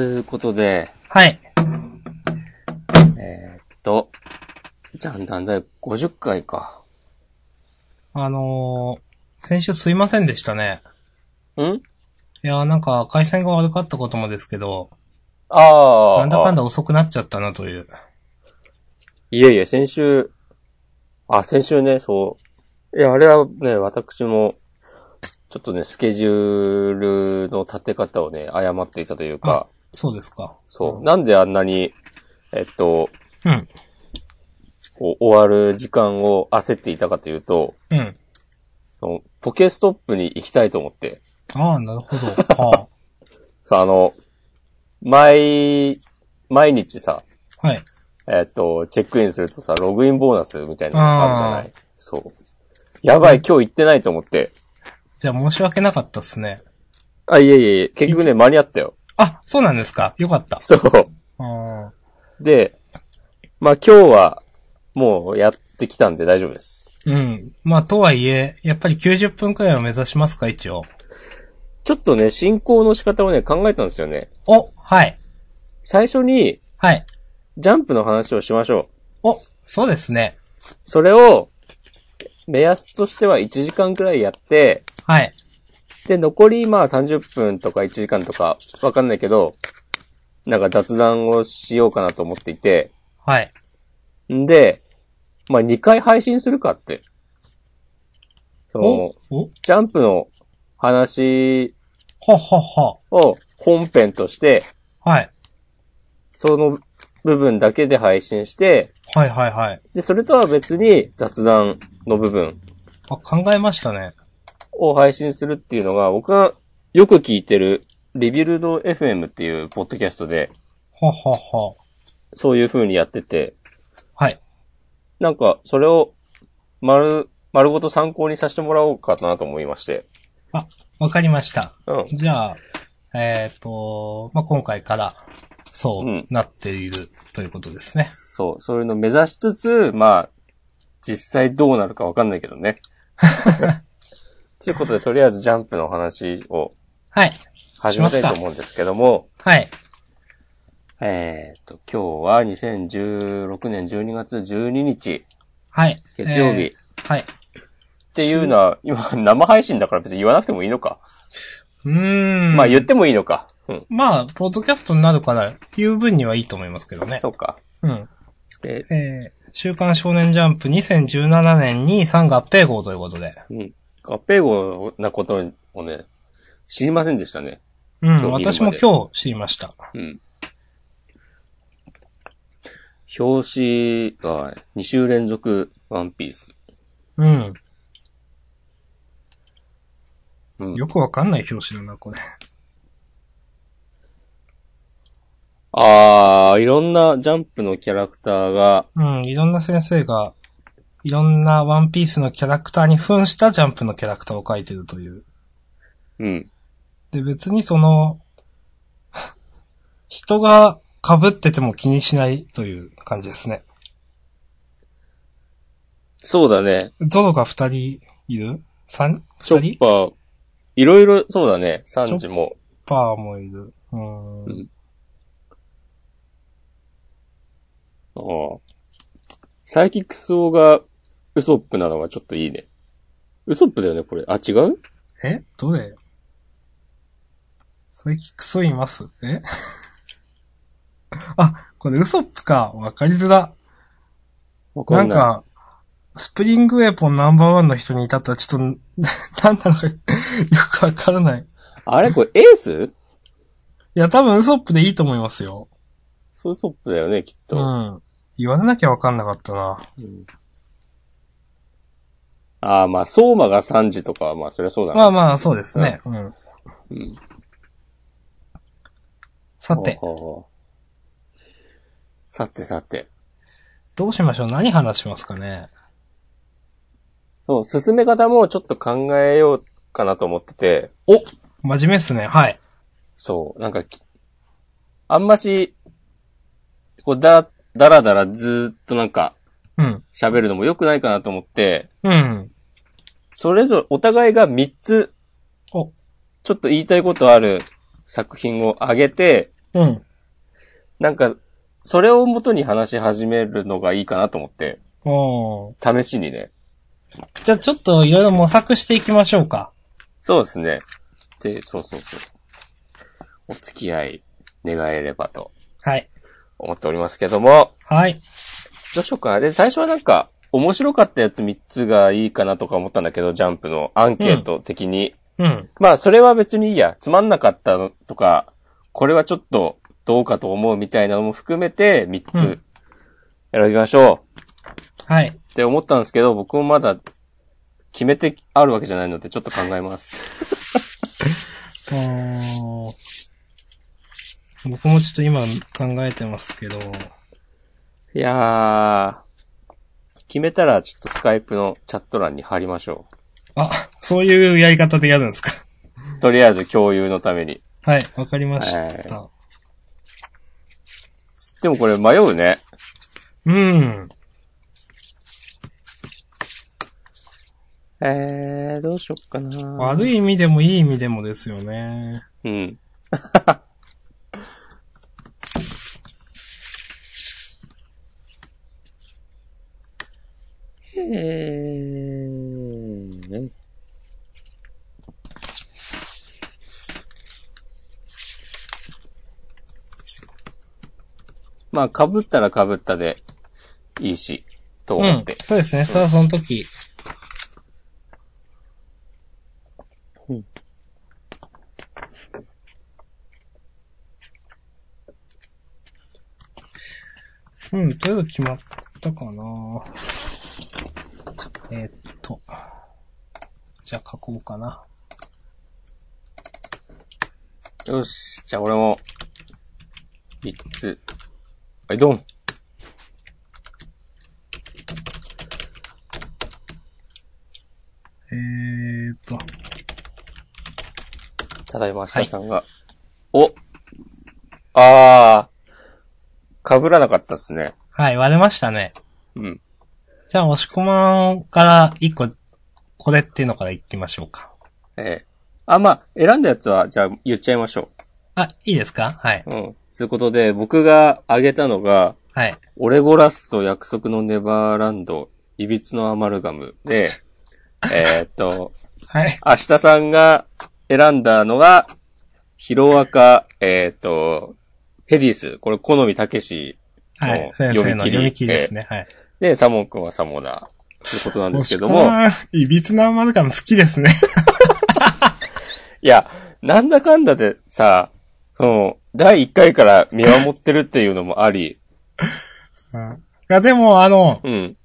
つうことで、はい。えー、っと、じゃんだんだい50回か。あのー先週すいませんでしたね。ん？いやーなんか回線が悪かったこともですけど、ああ。なんだかんだ遅くなっちゃったなという。いえいえ、先週、あ、先週ね、そう。いや、あれはね、私も、ちょっとね、スケジュールの立て方をね、誤っていたというか、そうですか。そう。なんであんなに、えっと、うん。こう終わる時間を焦っていたかというと、うん。そのポケストップに行きたいと思って、ああ、なるほど。はさ、あの、毎、毎日さ、あ。はい。えっと、チェックインするとさ、ログインボーナスみたいなのがあるじゃない？そう。やばい、今日行ってないと思って。じゃあ申し訳なかったっすね。あ、いえいえ、結局ね、間に合ったよ。あ、そうなんですか。よかった。そう。あで、まあ今日は、もうやってきたんで大丈夫です。ーうん。まあ、とはいえ、やっぱり90分くらいを目指しますか、一応。ちょっとね、進行の仕方をね、考えたんですよね。お、はい。最初に、はい。ジャンプの話をしましょう。お、そうですね。それを、目安としては1時間くらいやって、はい。で、残りまあ30分とか1時間とかわかんないけど、なんか雑談をしようかなと思っていて、はい。んで、まあ2回配信するかって。そのジャンプの話ははは。を本編として、はい。その部分だけで配信して、はいはいはい。で、それとは別に雑談の部分あ、考えましたね。を配信するっていうのが、僕がよく聞いてる、リビルド FM っていうポッドキャストで、ははは。そういう風にやってて、はい。なんか、それを、丸、丸ごと参考にさせてもらおうかなと思いまして。あ、わかりました。うん。じゃあ、えっ、と、まあ、今回から、そううんなっているということですね。そう、そういうのを目指しつつ、まあ、実際どうなるかわかんないけどね。ということで、とりあえずジャンプの話をはい。始めたいと思うんですけども、はい。えっ、と、今日は2016年12月12日、はい。月曜日。えーはい。っていうのは、今、生配信だから別に言わなくてもいいのか。うーん。まあ言ってもいいのか。うん。まあ、ポッドキャストになるから、言う分にはいいと思いますけどね。そうか。うん。で、えー、週刊少年ジャンプ2017年に3合併号ということで。うん。合併号なことをね、知りませんでしたね。うん、私も今日知りました。うん。表紙が2週連続ワンピース。うん。うん。よくわかんない表紙だな、これ。あー、いろんなジャンプのキャラクターが、うん、いろんな先生が、いろんなワンピースのキャラクターに扮したジャンプのキャラクターを描いてるという。うん。で、別にその、人が被ってても気にしないという感じですね。そうだね。ゾロが二人いる？三？チョ二人ッパー、いろいろ、そうだね。サンジも。パーもいる。うーん。うんああ。サイキックスオがウソップなのがちょっといいね。ウソップだよね、これ。あ、違う？え？どれ？最近クソいます？え？あ、これウソップか。わかりづら。わかない。なんんか、スプリングウェポンナンバーワンの人に至ったらちょっと、なんなのかよくわからない。いあれこれエース？や、多分ウソップでいいと思いますよ。そうウソップだよね、きっうと。ん。言われなきゃわかんなかったな。うんああ、まあ、相馬がサンジとかは、まあ、そりゃそうだな。まあまあ、そうですね。うん。うん。さて、ほうほうさてさて。どうしましょう？何話しますかね？そう、進め方もちょっと考えようかなと思ってて、お真面目っすね。はい。そう、なんかき、あんまし、こう、だ、だらだらずーっとなんか、うん。喋るのも良くないかなと思って、うん。それぞれお互いが3つ、お、ちょっと言いたいことある作品をあげて、うん。なんか、それを元に話し始めるのがいいかなと思って、試しにね。じゃあちょっといろいろ模索していきましょうか。そうですね。で、そうそうそう。お付き合い願えればとはい。思っておりますけども、はい。どうしようかな。で、最初はなんか、面白かったやつ3つがいいかなとか思ったんだけど、ジャンプのアンケート的に。うん。まあ、それは別にいいや。つまんなかったのとか、これはちょっとどうかと思うみたいなのも含めて3つうん選びましょうはい。って思ったんですけど、僕もまだ決めてあるわけじゃないのでちょっと考えます。僕もちょっと今考えてますけど、いやー、決めたらちょっとスカイプのチャット欄に貼りましょあ、そういうやり方でやるんですか？う。とりあえず共有のために。はい、わかりました。はでもこれ迷うね。うん。えー、どうしよっかな悪い意味でもいい意味でもですよね。うん。えー、まあ、被ったら被ったでいいし、とうん思って。。そうですね。それはその時。うん、とりあえず決まったかなえーっと。じゃあ書こうかな。よし。じゃあ俺も、三つ。はい、ドン。えーっと。ただいま、明日さんが。おあー、被らなかったっすね。はい、割れましたね。うん。じゃあ、押し込まんから一個、これっていうのから言ってみましょうか。ええあ、まあ、選んだやつは、じゃあ言っちゃいましょあ、いいですか？はい。う。うん。ということで、僕が挙げたのが、はい。オレゴラスと約束のネバーランド、いびつのアマルガムで、えーっと、はい。明日さんが選んだのが、ヒロアカ、えーっと、ヘディス、これ、好みたけしはいも。う先生の読み切り読み切りですね。はい。で、サモン君はサモナー、ということなんですけども、いびつなマルカム好きですね。いや、なんだかんだでさ、その、第1回から見守ってるっていうのもあり、うん。いや、でも、あの、うん、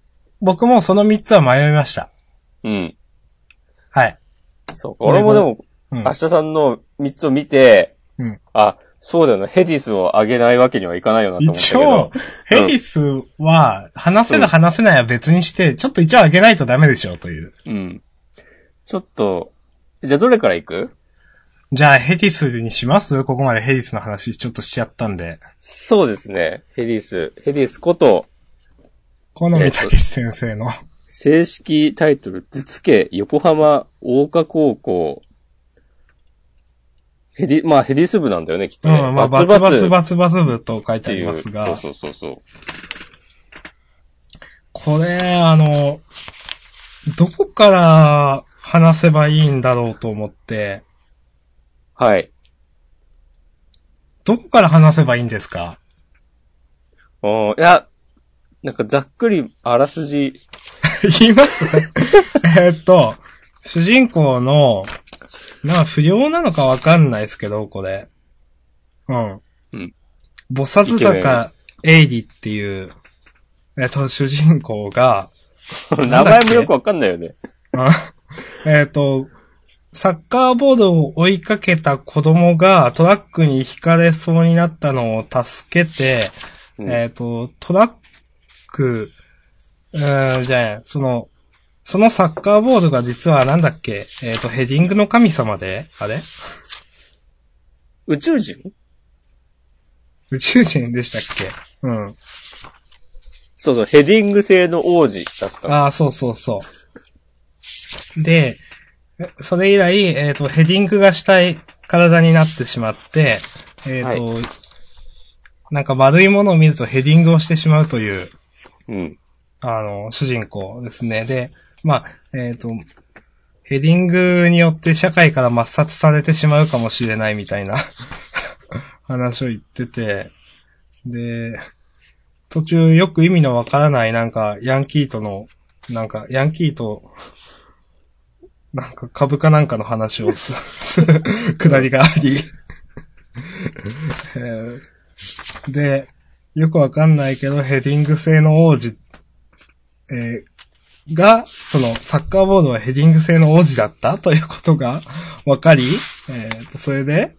僕もその3つは迷いました。うん。はい。そうか。俺もでも、うん明。日さんの3つを見て、うん。あ、そうだよな、ヘディスを上げないわけにはいかないよなと思った一けど応。、ヘディスは、話せる話せないは別にして、ちょっと一応上げないとダメでしょうという。うん。ちょっと、じゃあどれから行く？じゃあ、ヘディスにします？ここまでヘディスの話ちょっとしちゃったんで。そうですね。ヘディス。ヘディスこと、この三竹先生の。正式タイトル、図付横浜大花高校。ヘディ、まあヘディス部なんだよね、きっとね。うん、まあ、バツバツバツバツ部と書いてありますが。そうそうそうそう。これ、あの、どこから話せばいいんだろうと思って、はい。どこから話せばいいんですか？おーいや、なんかざっくりあらすじ、言います？えーっと、主人公の、まあ不良なのかわかんないですけど、これ。うん。うん。菩薩坂エイディっていう、えっと、主人公が、名前もよくわかんないよね。あ えっと、サッカーボードを追いかけた子供がトラックに引かれそうになったのを助けて、うんえっ、と、トラック、うーん、じゃあ、その、そのサッカーボードが実はなんだっけ？えっ、と、ヘディングの神様で？あれ？宇宙人？宇宙人でしたっけ？うん。そうそう、ヘディング製の王子だったの。ああ、そうそうそう。で、えそれ以来、えっ、と、ヘディングがしたい体になってしまって、えっ、と、なんか丸いものを見るとヘディングをしてしまうという、うん。あの、主人公ですね。で、まあ、えっ、と、ヘディングによって社会から抹殺されてしまうかもしれないみたいな 話を言ってて、で、途中よく意味のわからないなんかヤンキーとの、なんかヤンキーと、なんか株価なんかの話をす るくだりがあり、で、よくわかんないけどヘディング製の王子えーが、その、サッカーボードはヘディング製の王子だった？ということが分かり、えーと、それで、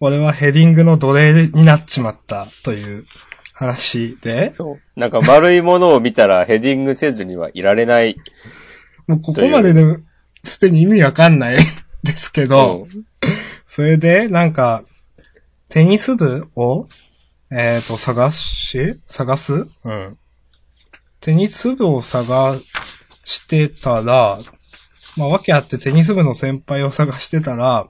俺はヘディングの奴隷になっちまった？という話で、そう。なんか丸いものを見たらヘディングせずにはいられない。もうここまでで、すでに意味わかんない ですけど、うんそれで、なんか、テニス部を、えっ、と、探し探す？うん。テニス部を探してたら、まあ、わけあってテニス部の先輩を探してたら、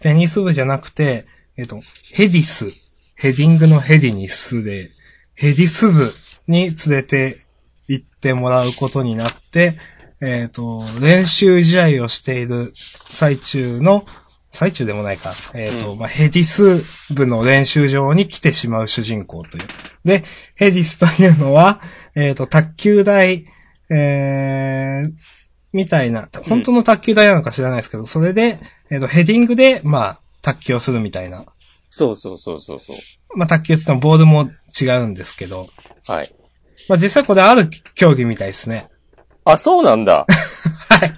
テニス部じゃなくて、えっ、と、ヘディス、ヘディングのヘディにスで、ヘディス部に連れて行ってもらうことになって、えっ、と、練習試合をしている最中の、最中でもないか。えっ、と、うんまあ、ヘディス部の練習場に来てしまう主人公という。で、ヘディスというのは、えっ、と、卓球台、えー、みたいな、本当の卓球台なのか知らないですけど、それで、えっ、と、ヘディングで、まあ、卓球をするみたいな。そうそうそうそうそう。まあ、卓球って言ってもボールも違うんですけど、はい。まあ、実際これある競技みたいですね。あ、そうなんだ。はい。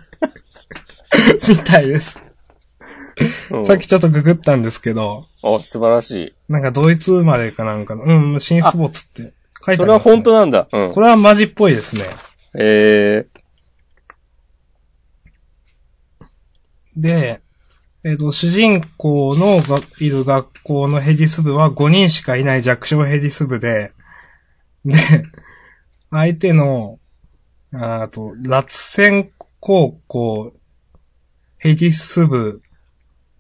みたいです。うんさっきちょっとググったんですけど、あ、素晴らしい。なんかドイツ生まれかなんかの、うん、新スポーツって書いてある、それは本当なんだ。うんこ。れはマジっぽいですね。えで、えっ、と、主人公のがいる学校のヘディス部は5人しかいない弱小ヘディス部で、で、相手の、ああと、ラツセン高校ヘディス部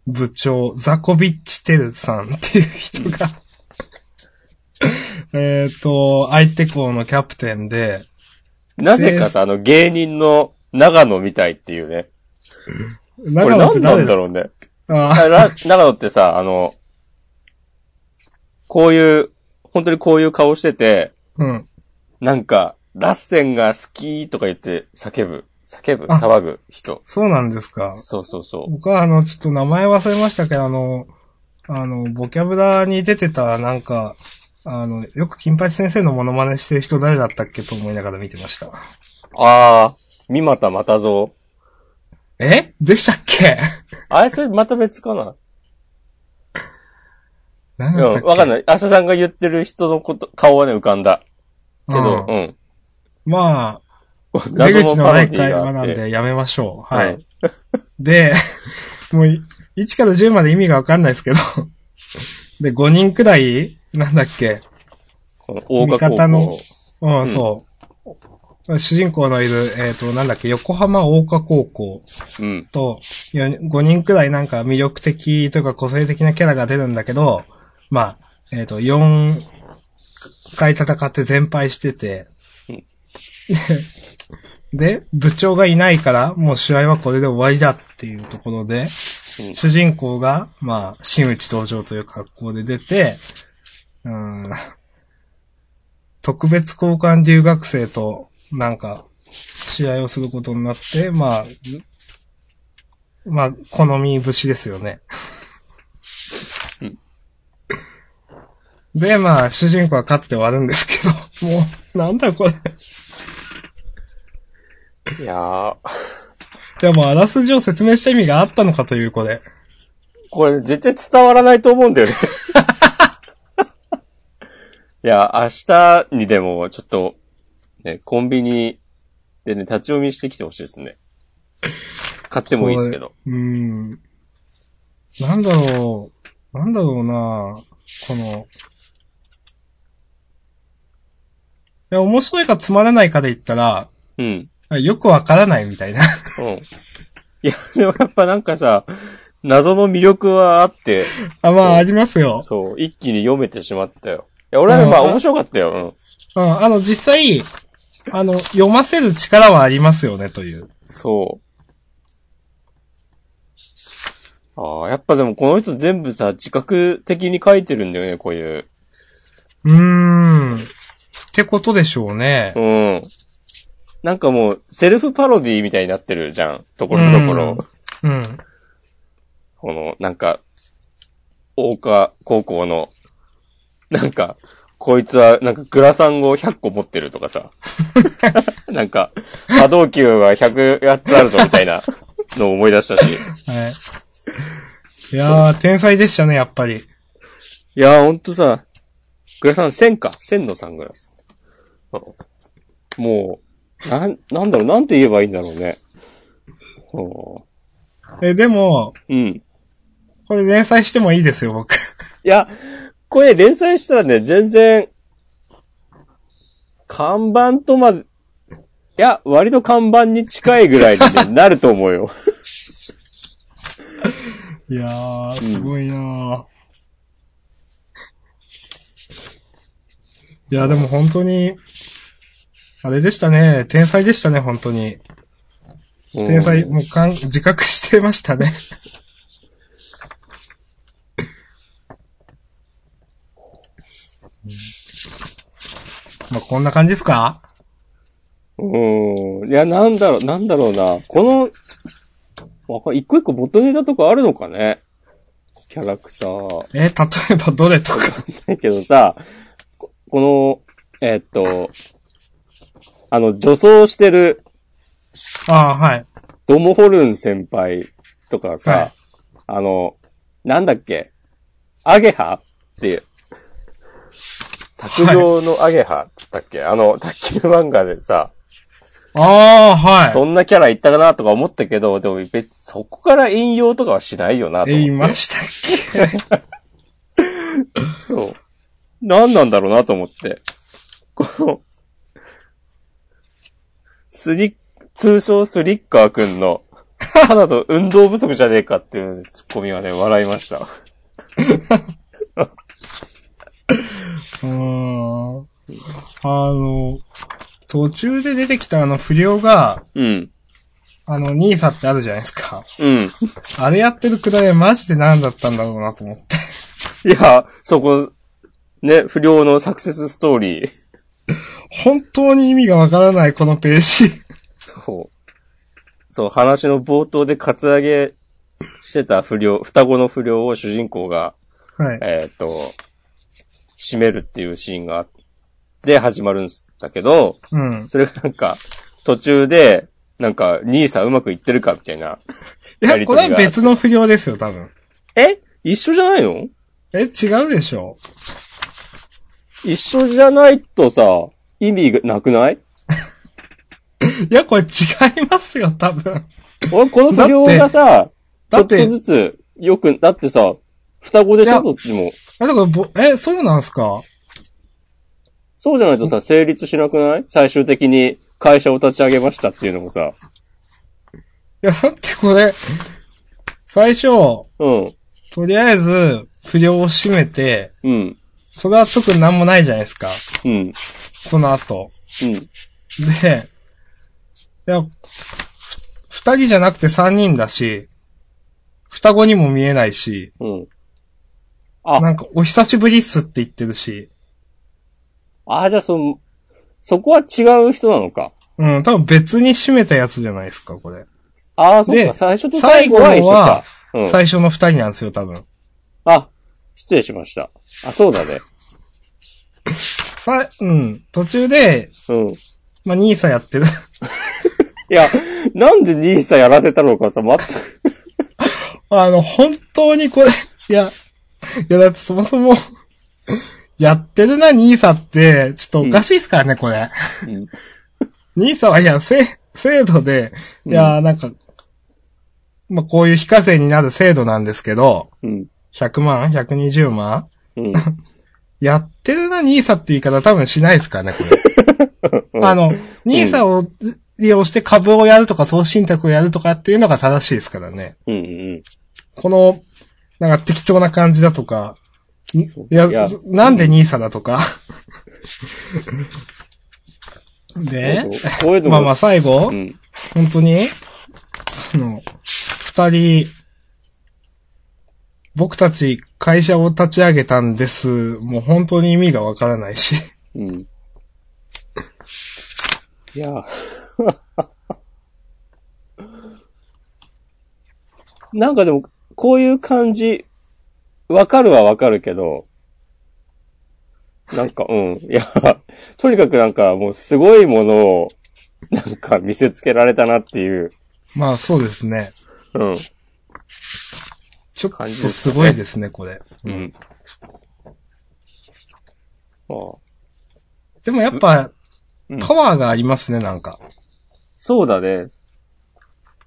部長、ザコビッチテルさんっていう人が、えっと、相手校のキャプテンで、ー、なぜかさ、あの芸人の長野みたいっていうね。これ何なんだろうね。あ長野ってさ、あの、こういう、本当にこういう顔してて、うん。なんか、ラッセンが好きとか言って叫ぶ、叫ぶ、あ騒ぐ人。そうなんですか？そうそうそう。僕はあの、ちょっと名前忘れましたけど、あの、あの、ボキャブラに出てた、なんか、あの、よく金八先生のモノマネしてる人誰だったっけと思いながら見てました。あー、三股又蔵。え？でしたっけ？あれ、それまた別かな？何だったっけ？うん、わかんない。明日さんが言ってる人のこと、顔はね、浮かんだ。けど、ううんん。まあ、出謎口のないのパロディ会話なんがあって。でやめましょう。ははいい。で、もうい、1から10まで意味がわかんないですけど、で、5人くらい、なんだっけ、この大賀の校。うん、ん。そう。主人公のいる、えっ、と、なんだっけ、横浜大華高校。うん。と、5人くらいなんか魅力的とか個性的なキャラが出るんだけど、まあ、えっ、と、4回戦って全敗してて、うん。で、部長がいないから、もう試合はこれで終わりだっていうところで、うん。主人公が、まあ、新内登場という格好で出て、うん、特別交換留学生と、なんか、試合をすることになって、まあ、まあ、好み節ですよね。で、まあ、主人公は勝って終わるんですけど、もう、なんだこれ。いやー、でも、あらすじを説明した意味があったのかという、これ。これ絶対伝わらないと思うんだよね。いや、明日にでも、ちょっと、ね、コンビニでね、立ち読みしてきてほしいですね。買ってもいいですけど。うーん。なんだろう、なんだろうなこの、いや、面白いかつまらないかで言ったら、うん。よくわからないみたいな。うん。いや、でもやっぱなんかさ、謎の魅力はあって、あ、まあ、ありますよ。そう、一気に読めてしまったよ。いや、俺はねまあうん面白かったよ。うん、あの、実際、あの、読ませる力はありますよね、という。うん。そう。ああ、やっぱでもこの人全部さ、自覚的に書いてるんだよね、こういう。うーん。ってことでしょうね。うん。なんかもう、セルフパロディみたいになってるじゃん。ところどころ。うん。この、なんか、大岡高校の、なんか、こいつは、なんかグラサンを100個持ってるとかさ。なんか、波動球が108つあるぞみたいなのを思い出したし。はい。いやー、天才でしたね、やっぱり。いやーほんとさ、グラサン1000か。1000のサングラス。うんもう、なん、なんだろう、なんて言えばいいんだろうね。うえ、でも、んうん。これ連載してもいいですよ、僕。いや、これ連載したらね、全然、看板とまで、いや、割と看板に近いぐらいに、ね、なると思うよ。いやー、すごいなー。いや、でも本当に、あれでしたね。天才でしたね、本当に。天才、うんもうかん、自覚してましたね。まあ、こんな感じですか？うん。いや、なんだろう、なんだろうな。この、わか一個一個ボトネタとかあるのかね？キャラクター。え、例えばどれとか？だけどさ、ここの、えーっと、あの、女装してるああ、はい。ドモホルン先輩とかさ、はいあの、なんだっけ？アゲハっていう。卓上のアゲハっつったっけ、あの、卓球漫画でさ、ああ、はい。そんなキャラいったかなとか思ったけど、でも別にそこから引用とかはしないよなと思って。え、いましたっ そう。何なんだろうなと思って。この、スリッ、通称スリッカーくんの、ただと運動不足じゃねえかっていうツッコミはね、笑いました。けうーん。あの、途中で出てきたあの不良が、うん。あの、ニーサってあるじゃないですか。うん。あれやってるくらいマジで何だったんだろうなと思って。いや、そこ、ね、不良のサクセスストーリー。本当に意味がわからないこのページ。そう。そう、話の冒頭でカツアゲしてた不良、双子の不良を主人公が、はい。えっ、と、締めるっていうシーンがあって始まるんだけど、うん。それがなんか、途中で、なんか、兄さんうまくいってるかみたいな。いや、これは別の不良ですよ、多分。え？一緒じゃないの？え、違うでしょ一緒じゃないとさ、意味がなくない？いや、これ違いますよ、多分。俺、この不良がさ、ちょっとずつ、よく、だってさ、双子でしょどっちも。あ、だからぼ、え、そうなんすか？そうじゃないとさ、成立しなくない？最終的に会社を立ち上げましたっていうのもさ。いや、だってこれ、最初、うん。とりあえず、不良を閉めて、うん。それは特になんもないじゃないですか。うん。その後。うん。で、いや、ふ二人じゃなくて三人だし、双子にも見えないし、うん。あなんかお久しぶりっすって言ってるし、ああ、じゃあそ、そこは違う人なのか。うん、多分別に閉めたやつじゃないですか、これ。ああ、そっでか。最初と最後は一緒か。うん。最初の二人なんですよ、多分。あ、失礼しました。あ、そうだね。さ、うん、途中で、うん。いまあ、ニーサやってる。や、なんでニーサやらせたのかさ、全く。あの、本当にこれ、いや、いや、だってそもそも、やってるな、ニーサって、ちょっとおかしいですからね、これ。うんニーサは、いや、せ、制度で、いや、なんか、まあ、こういう非課税になる制度なんですけど、うん。100万 ?120 万うん。やってるな、ニーサって言い方多分しないですからね、これ。あの、ニーサを利用して株をやるとか投資信託をやるとかっていうのが正しいですからね。うんうん。この、なんか適当な感じだとか、んいや、いやなんでニーサだとか。で、まあまあ最後、うん。本当に、その、二人、僕たち会社を立ち上げたんです。もう本当に意味がわからないし。うん。いや、なんかでも、こういう感じ、わかるはわかるけど、なんか、うん。いや、とにかくなんかもうすごいものを、なんか見せつけられたなっていう、まあそうですね。うん。ちょっ感じとですごいですね、これ。うん。まあ、でもやっぱ、うんパワーがありますね、なんか。そうだね。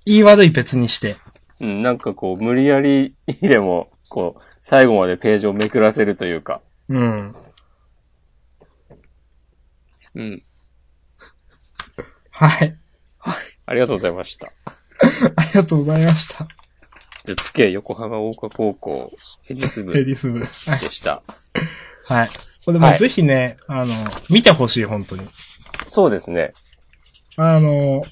言い悪い別にして。うん、なんかこう、無理やりでも、こう、最後までページをめくらせるというか。うん。うん。はい。ありがとうございました。ありがとうございました。絶景横浜大岡高校ヘジス部でヘディス部。はい。した。はい。これもはいぜひね、あの、見てほしい、本当に。そうですね。あの、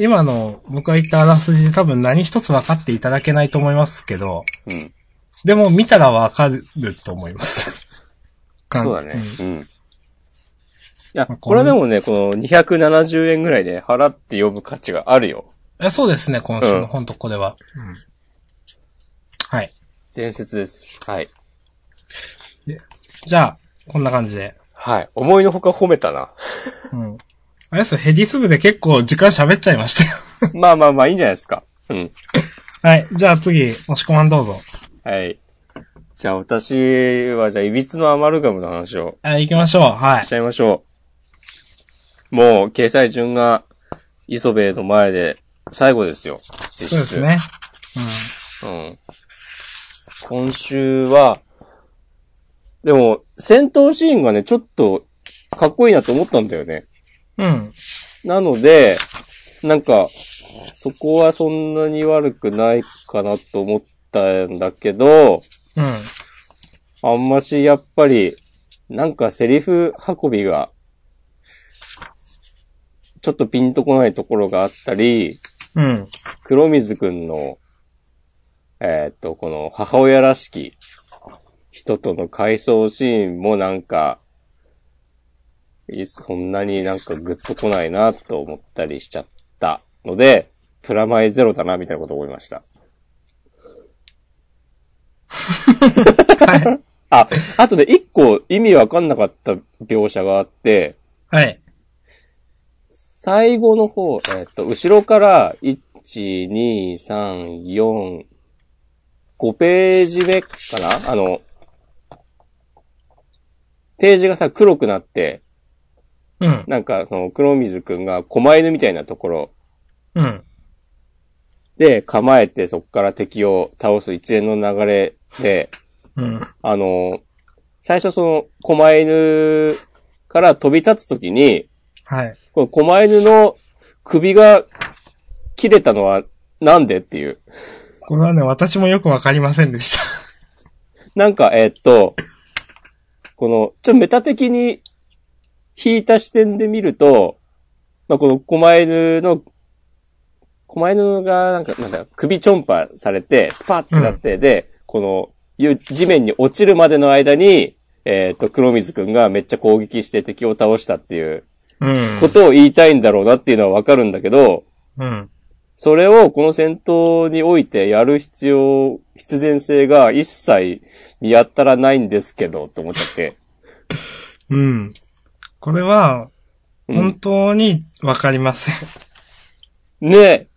今の僕が言ったあらすじで多分何一つ分かっていただけないと思いますけど、うん。でも見たら分かると思います。そうだね。んうん。いや、まあこれはでもね、この270円ぐらいで払って読む価値があるよ。えそうですね、今週うんの本当これは。うんはい。伝説です。はい。じゃあ、こんな感じで。はい。思いのほか褒めたな。うん。あれですよ、ヘディス部で結構時間喋っちゃいましたよ。まあまあまあ、いいんじゃないですか。うん。はい。じゃあ次、押し込まんどうぞ。はい。じゃあ私は、じゃあ、いびつのアマルガムの話をはい、行きましょう。はいし。ちゃいましょう。もう、掲載順が、磯部の前で、最後ですよ。実質。そうですね。うん。今週は、でも、戦闘シーンがね、ちょっと、かっこいいなと思ったんだよね。うん。うん。なので、なんか、そこはそんなに悪くないかなと思ったんだけど、うん。あんましやっぱり、なんかセリフ運びが、ちょっとピンとこないところがあったり、うん。黒水くんの、えーっと、この母親らしき人との回想シーンもなんか、いそんなになんかグッとこないなと思ったりしちゃったので、プラマイゼロだなみたいなことを思いました。はい。あ、あとね、一個意味わかんなかった描写があって、はい。最後の方、えーっと、後ろから、1、2、3、4、5ページ目かな？あの、ページがさ、黒くなって、うん。なんか、その、黒水くんが狛犬みたいなところうん。で構えて、そこから敵を倒す一連の流れで、うん。あの、最初その、狛犬から飛び立つときに、はい。この狛犬の首が切れたのはなんでっていう。これはね、私もよくわかりませんでした。なんか、えーっと、この、ちょっとメタ的に引いた視点で見ると、まあ、この狛犬の、狛犬がなんか、なんだ、首ちょんぱされて、スパーってなって、で、この、ゆ地面に落ちるまでの間に、えーっと、黒水くんがめっちゃ攻撃して敵を倒したっていううん。ことを言いたいんだろうなっていうのはわかるんだけど、うん。それをこの戦闘においてやる必要、必然性が一切見当たらないんですけど、と思っちゃって。うん。これは、うん本当にわかりません。ねえ。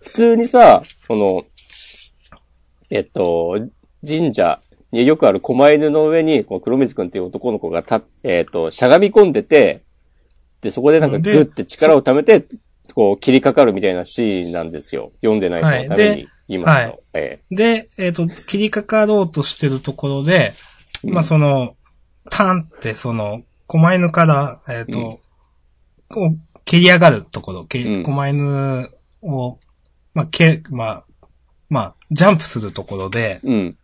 普通にさ、その、えっと、神社によくある狛犬の上に、この黒水くんっていう男の子が立って、えっと、しゃがみ込んでて、で、そこでなんかグでッて力を溜めて、こう切りかかるみたいなシーンなんですよ。読んでない人のために言いますと。はいえで、えっ、と、切りかかろうとしてるところで、えまあ、その、タンって、その、狛犬から、えっ、と、うんこう、蹴り上がるところ、けうん狛犬を、まあ、け、まあ、まあ、ジャンプするところで、うん。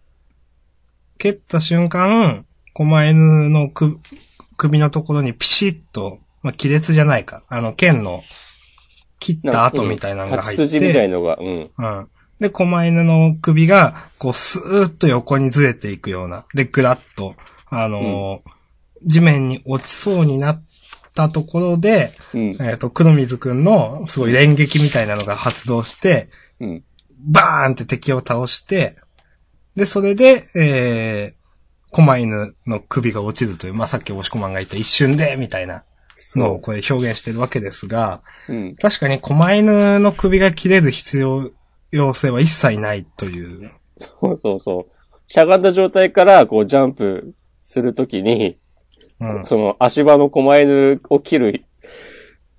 蹴った瞬間、狛犬のく首のところにピシッと、まあ、亀裂じゃないか。あの、剣の切った跡みたいなのが入って。筋みたいのが、うん。うん。で、狛犬の首が、こう、スーッと横にずれていくような。で、ぐらっと、あのー地面に落ちそうになったところで、うん。えっ、と、黒水くんの、すごい連撃みたいなのが発動して、うん。バーンって敵を倒して、で、それで、えー、狛犬の首が落ちるという、まあ、さっき押し込まんが言った一瞬で、みたいなのをこれ表現してるわけですが、うん。確かに狛犬の首が切れる必要、要性は一切ないという。そうそうそう。しゃがんだ状態から、こう、ジャンプするときに、うん。その足場の狛犬を切る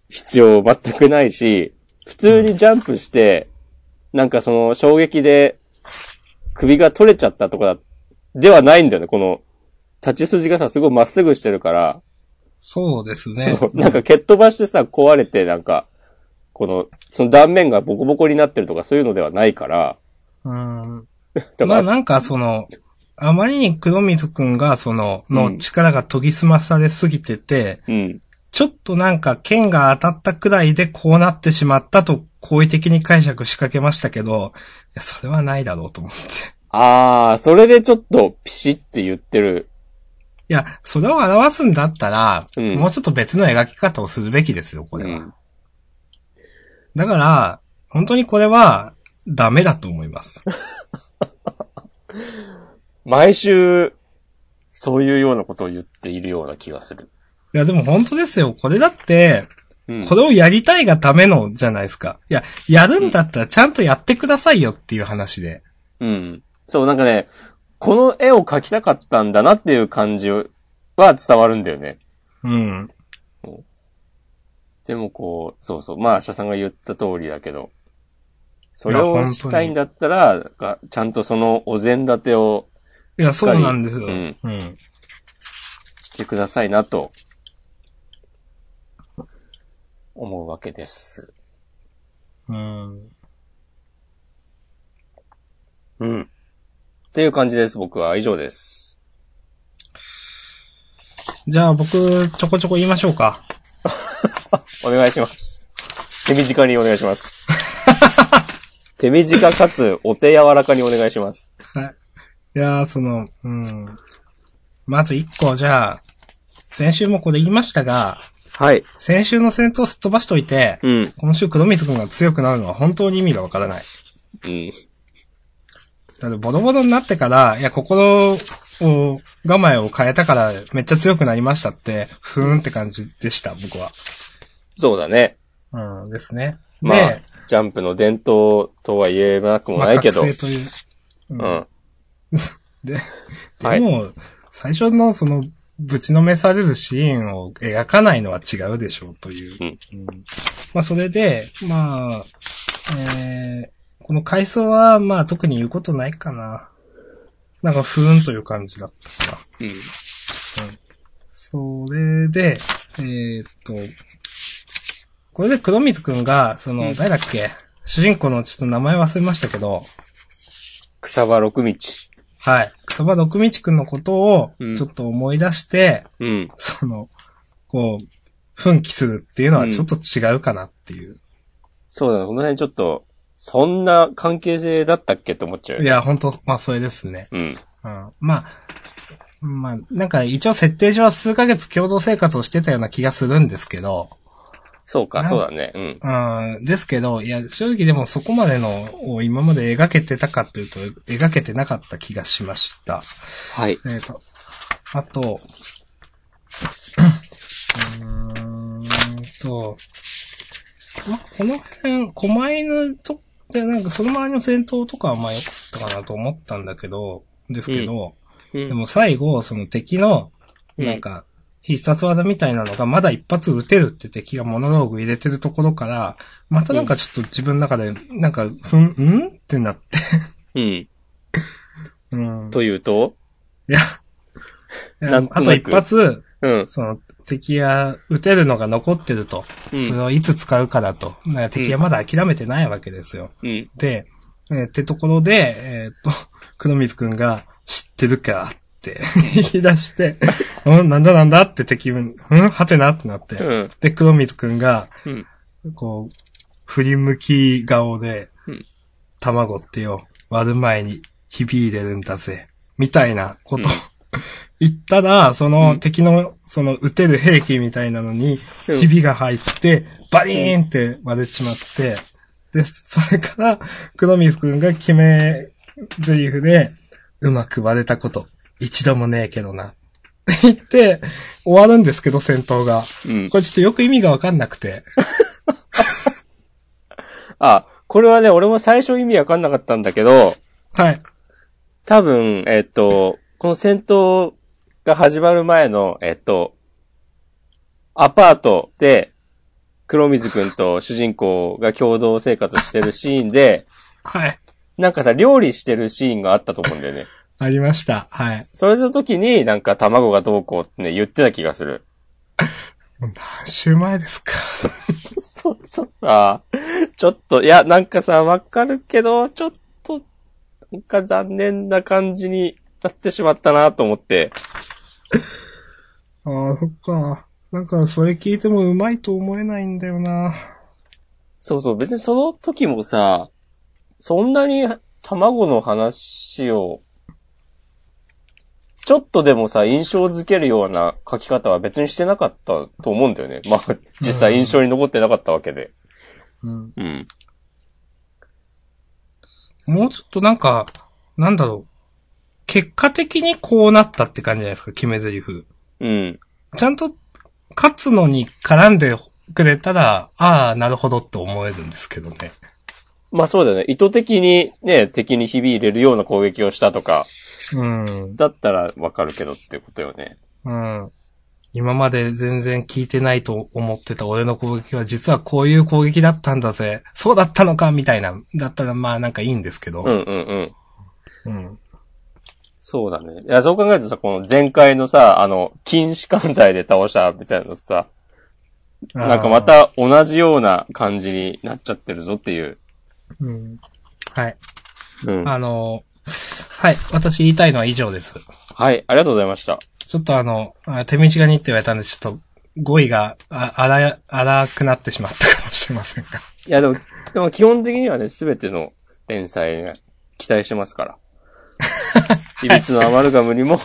必要全くないし、普通にジャンプして、なんかその衝撃で首が取れちゃったとかだ、ではないんだよね。この立ち筋がさ、すごいまっすぐしてるから、そうですね。なんか蹴っ飛ばしてさ、壊れてなんか、この、その断面がボコボコになってるとかそういうのではないから、うん。まあなんかその、あまりに黒水くんがその、うんの力が研ぎ澄まされすぎてて、うん。ちょっとなんか剣が当たったくらいでこうなってしまったと好意的に解釈しかけましたけど、いや、それはないだろうと思って。あー、それでちょっとピシって言ってる。いや、それを表すんだったら、うんもうちょっと別の描き方をするべきですよ、これは。うんだから、本当にこれは、ダメだと思います。毎週、そういうようなことを言っているような気がする。いや、でも本当ですよ。これだって、うん。これをやりたいがためのじゃないですか。いや、やるんだったらちゃんとやってくださいよっていう話で。うん。そう、なんかね、この絵を描きたかったんだなっていう感じは伝わるんだよね。うん。でもこう、そうそう、まあ、社さんが言った通りだけど、それをしたいんだったら、ちゃんとそのお膳立てをいや、そうなんですよ。ううんん。してくださいなと、思うわけです。うん。うん。っていう感じです、僕は。以上です。じゃあ僕、ちょこちょこ言いましょうか。お願いします。手短にお願いします。手短かつ、お手柔らかにお願いします。いやー、その、うん。まず一個、じゃあ、先週もこれ言いましたが、はい。先週の戦闘すっ飛ばしといて、うん。今週黒水くんが強くなるのは本当に意味がわからない。うん。だってボロボロになってから、いや、心を、我慢を変えたからめっちゃ強くなりましたって、ふーんって感じでした、僕は。そうだね。うん、ですね。まあで、、ジャンプの伝統とは言えなくもないけど。まあ覚醒という。うん。で、は いでも、最初のその、ぶちのめされるシーンを描かないのは違うでしょうという。うんうんまあ、それで、まあ、えー、この回想は、まあ、特に言うことないかな。なんか、ふーんという感じだったかな。うん。それで、えーっと、これで黒水くんが、その、うん誰だっけ？主人公のちょっと名前忘れましたけど、草場六道。はい。草場六道くんのことをうん、ちょっと思い出して、うん。その、こう、奮起するっていうのはちょっと違うかなっていう。そうだね。この辺ちょっと、そんな関係性だったっけって思っちゃう。いや、本当まあ、それですね。うん。うん。まあ、まあ、なんか一応設定上は数ヶ月共同生活をしてたような気がするんですけど、そうか、そうだね。うん。うん、ですけど、いや、正直でもそこまでのを今まで描けてたかというと、描けてなかった気がしました。はい。えっ、と、あと、うーんと、ま、この辺、狛犬と、で、なんかその周りの戦闘とかはまあ良かったかなと思ったんだけど、ですけど、うんでも最後、その敵の、なんか、必殺技みたいなのがまだ一発撃てるって敵がモノローグ入れてるところから、またなんかちょっと自分の中で、なんか、ふん、ん？ってなって。うん。うん。というと？いや、あと一発、うん。その、敵が撃てるのが残ってると。うんそれをいつ使うかだと。だ敵はまだ諦めてないわけですよ。うん。で、えーってところで、えーっと、黒水くんが、知ってるかって 言い出して、うん、なんだなんだって敵分、うんはてなってなって。うん。で、黒水くんが、うん。こう、振り向き顔で、うん卵ってよ、割る前に響いてるんだぜ。みたいなこと、うん言ったら、その、うん敵の、その、撃てる兵器みたいなのに、うんひびが入って、バリーンって割れちまって、で、それから、黒水くんが決め台詞で、うまく割れたこと、一度もねえけどな。っ て言って、終わるんですけど、戦闘が。うんこ。れちょっとよく意味がわかんなくて。あ、これはね、俺も最初意味わかんなかったんだけど、はい。多分、えっと、この戦闘が始まる前の、えっと、アパートで、黒水くんと主人公が共同生活してるシーンで、はい。なんかさ、料理してるシーンがあったと思うんだよね。ありました。はい。それの時になんか卵がどうこうってね、言ってた気がする。何週前ですか？そ、そ、あーちょっと、いや、なんかさ、わかるけど、ちょっと、なんか残念な感じになってしまったなと思って。ああ、そっか。なんか、それ聞いてもうまいと思えないんだよな。そうそう、別にその時もさ、そんなに卵の話を、ちょっとでもさ、印象づけるような書き方は別にしてなかったと思うんだよね。まあ、実際印象に残ってなかったわけで。うん。うん。もうちょっとなんか、なんだろう。結果的にこうなったって感じじゃないですか、決め台詞。うん。ちゃんと、勝つのに絡んでくれたら、ああ、なるほどって思えるんですけどね。まあそうだよね。意図的にね、敵に響入れるような攻撃をしたとか、うん。だったらわかるけどってことよね。うん。今まで全然聞いてないと思ってた俺の攻撃は実はこういう攻撃だったんだぜ。そうだったのかみたいな。だったらまあなんかいいんですけど。うんうんうん。うん。そうだね。いや、そう考えるとさ、この前回のさ、あの、禁止管罪で倒したみたいなのさ、なんかまた同じような感じになっちゃってるぞっていう。うん。はい。うん。あの、はい。私言いたいのは以上です。はい、ありがとうございました。ちょっとあの、あ手短にって言われたんで、ちょっと語彙があ荒や荒くなってしまったかもしれませんが。いや、でも、でも基本的にはね、すべての連載ね、期待してますから。いびつのアマルガムにも、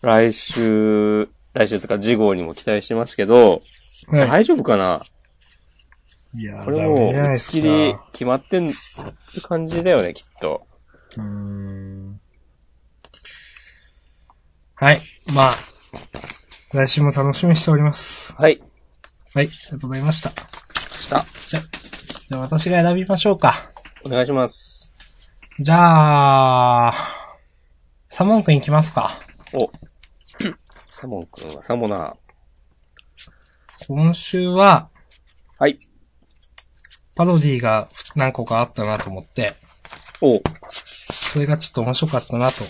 来週、来週とか次号にも期待してますけど、は大丈夫かな？いいやこれもう、打ち切り決まってん感じだよね、きっと。うーんはい。まあ、来週も楽しみにしております。はい。はい。ありがとうございました。した。じゃ、じゃあ私が選びましょうか。お願いします。じゃあ、サモン君行きますか。お。サモン君はサモナー。今週は、はい。パロディが何個かあったなと思って、お。それがちょっと面白かったなと。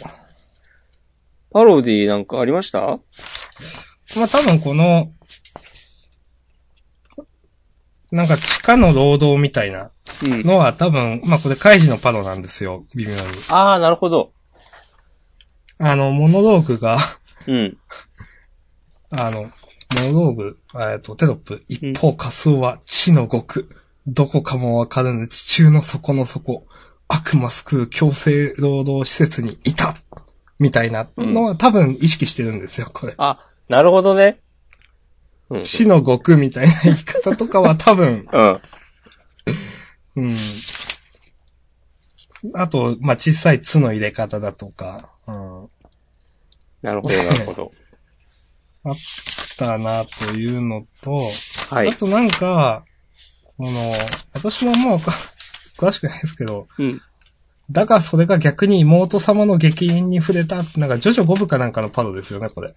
パロディなんかありました？まあ多分この、なんか地下の労働みたいなうん。のは多分、まあこれカイジのパロなんですよ、微妙に。ああ、なるほど。あの、モノローグが、うん。あの、モノローグ、えっと、テロップ。一方、仮想は地の極。どこかもわからぬ地中の底の底。悪魔救う強制労働施設にいたみたいなのは多分意識してるんですよ、これ。あ、なるほどね。うん。地の極みたいな言い方とかは多分、うん。うん。あと、まあ、小さいつの入れ方だとか、うん。なるほど、なるほど。あったなというのと、はいあ。となんか、この、私ももうか詳しくないですけど、うん。だがそれが逆に妹様の激鱗に触れたって、なんかジョジョボブかなんかのパロですよね、これ。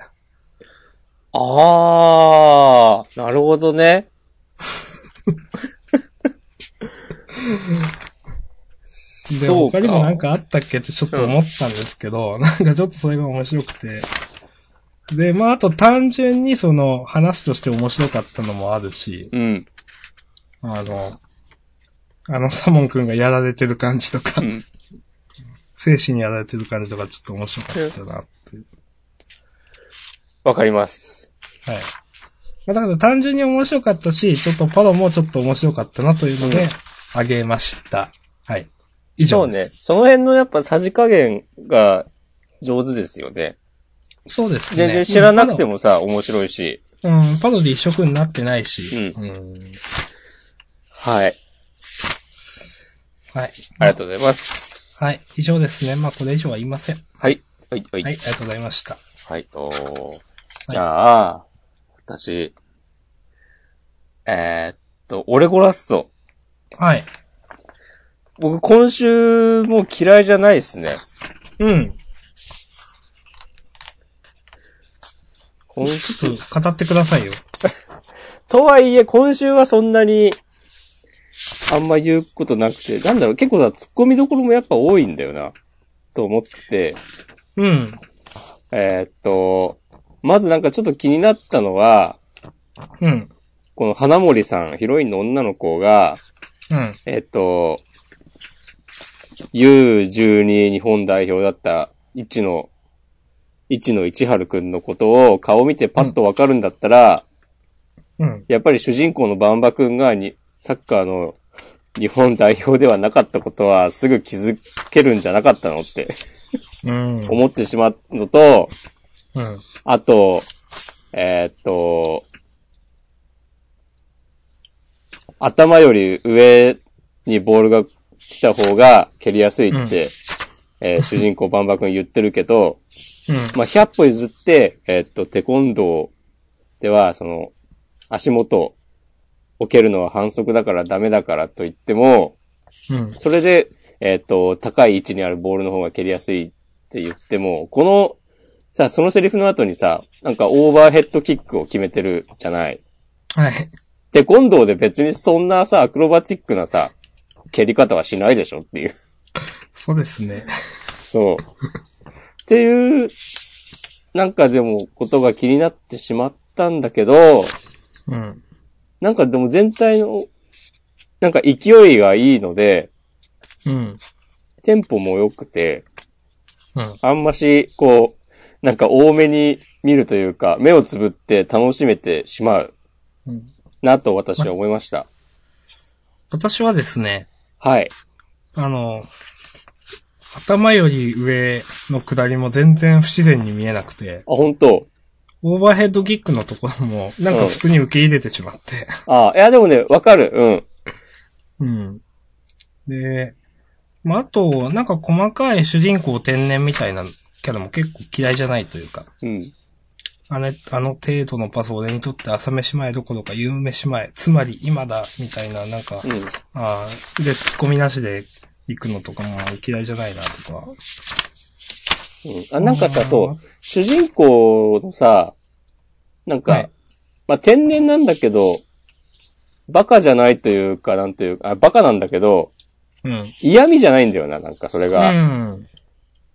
ああ、なるほどね。で、他にもなんかあったっけってちょっと思ったんですけど、なんかちょっとそれが面白くて。で、まああと単純にその話として面白かったのもあるし、うん。あの、あの、サモン君がやられてる感じとかう、ん。精神にやられてる感じとかちょっと面白かったなっていう。わかります。はい。まあ、だから単純に面白かったし、ちょっとパロもちょっと面白かったなというので、あげました。はい。以そうね。上です。その辺のやっぱさじ加減が上手ですよね。そうですね。全然知らなくても。もさ、面白いし。うん、パロで一色になってないし。うんうんはい。はい。ありがとうございます。はい。以上ですね。まあ、これ以上は言いません。はい。はい。はい。はい、ありがとうございました。はい。と、じゃあ、私、えーっと、オレゴラスト。はい。僕今週も嫌いじゃないですね。うん。今ちょ週っと語ってくださいよ。とはいえ、今週はそんなに、あんま言うことなくて、なんだろう、結構さ、突っ込みどころもやっぱ多いんだよな、と思って、うん。えーっと、まずなんかちょっと気になったのは、うん。この花森さん、ヒロインの女の子が、うん。えっと、U12 日本代表だった、一の、一の一春くんのことを顔見てパッとわかるんだったら、うん。やっぱり主人公のバンバくんがに、サッカーの日本代表ではなかったことはすぐ気づけるんじゃなかったのってうん。思ってしまうのと、うん。あと、えーっと、頭より上にボールが来た方が蹴りやすいって、えー主人公バンバ君言ってるけど、うん。まあ、100歩譲って、えーっと、テコンドーでは、その、足元を蹴るのは反則だからダメだからと言っても、うん。それで、えっ、と、高い位置にあるボールの方が蹴りやすいって言っても、この、さ、そのセリフの後にさ、なんかオーバーヘッドキックを決めてるじゃない。はい。で、今度で別にそんなさ、アクロバチックなさ、蹴り方はしないでしょっていう。そうですね。そう。っていう、なんかでもことが気になってしまったんだけど、うん。なんかでも全体の、なんか勢いがいいので、うん。テンポも良くて、うん。あんまし、こう、なんか多めに見るというか、目をつぶって楽しめてしまううんなと私は思いました。私はですね、はい。あの、頭より上の下りも全然不自然に見えなくて、あ、本当オーバーヘッドキックのところも、なんか普通に受け入れてしまって。あ、いやでもね、わかる。うん。うん。で、まあ、あと、なんか細かい主人公天然みたいなキャラも結構嫌いじゃないというか、うん。あれ、あの程度のパスを俺にとって朝飯前どころか夕飯前、つまり今だ、みたいな、なんか、うん。ああ、で、突っ込みなしで行くのとかも嫌いじゃないな、とか。うん、あ、なんかさ、そう、主人公のさ、なんか、はいまあ、天然なんだけど、バカじゃないというか、なんていうか、あ、バカなんだけど、うん。嫌味じゃないんだよな、なんかそれが。うん。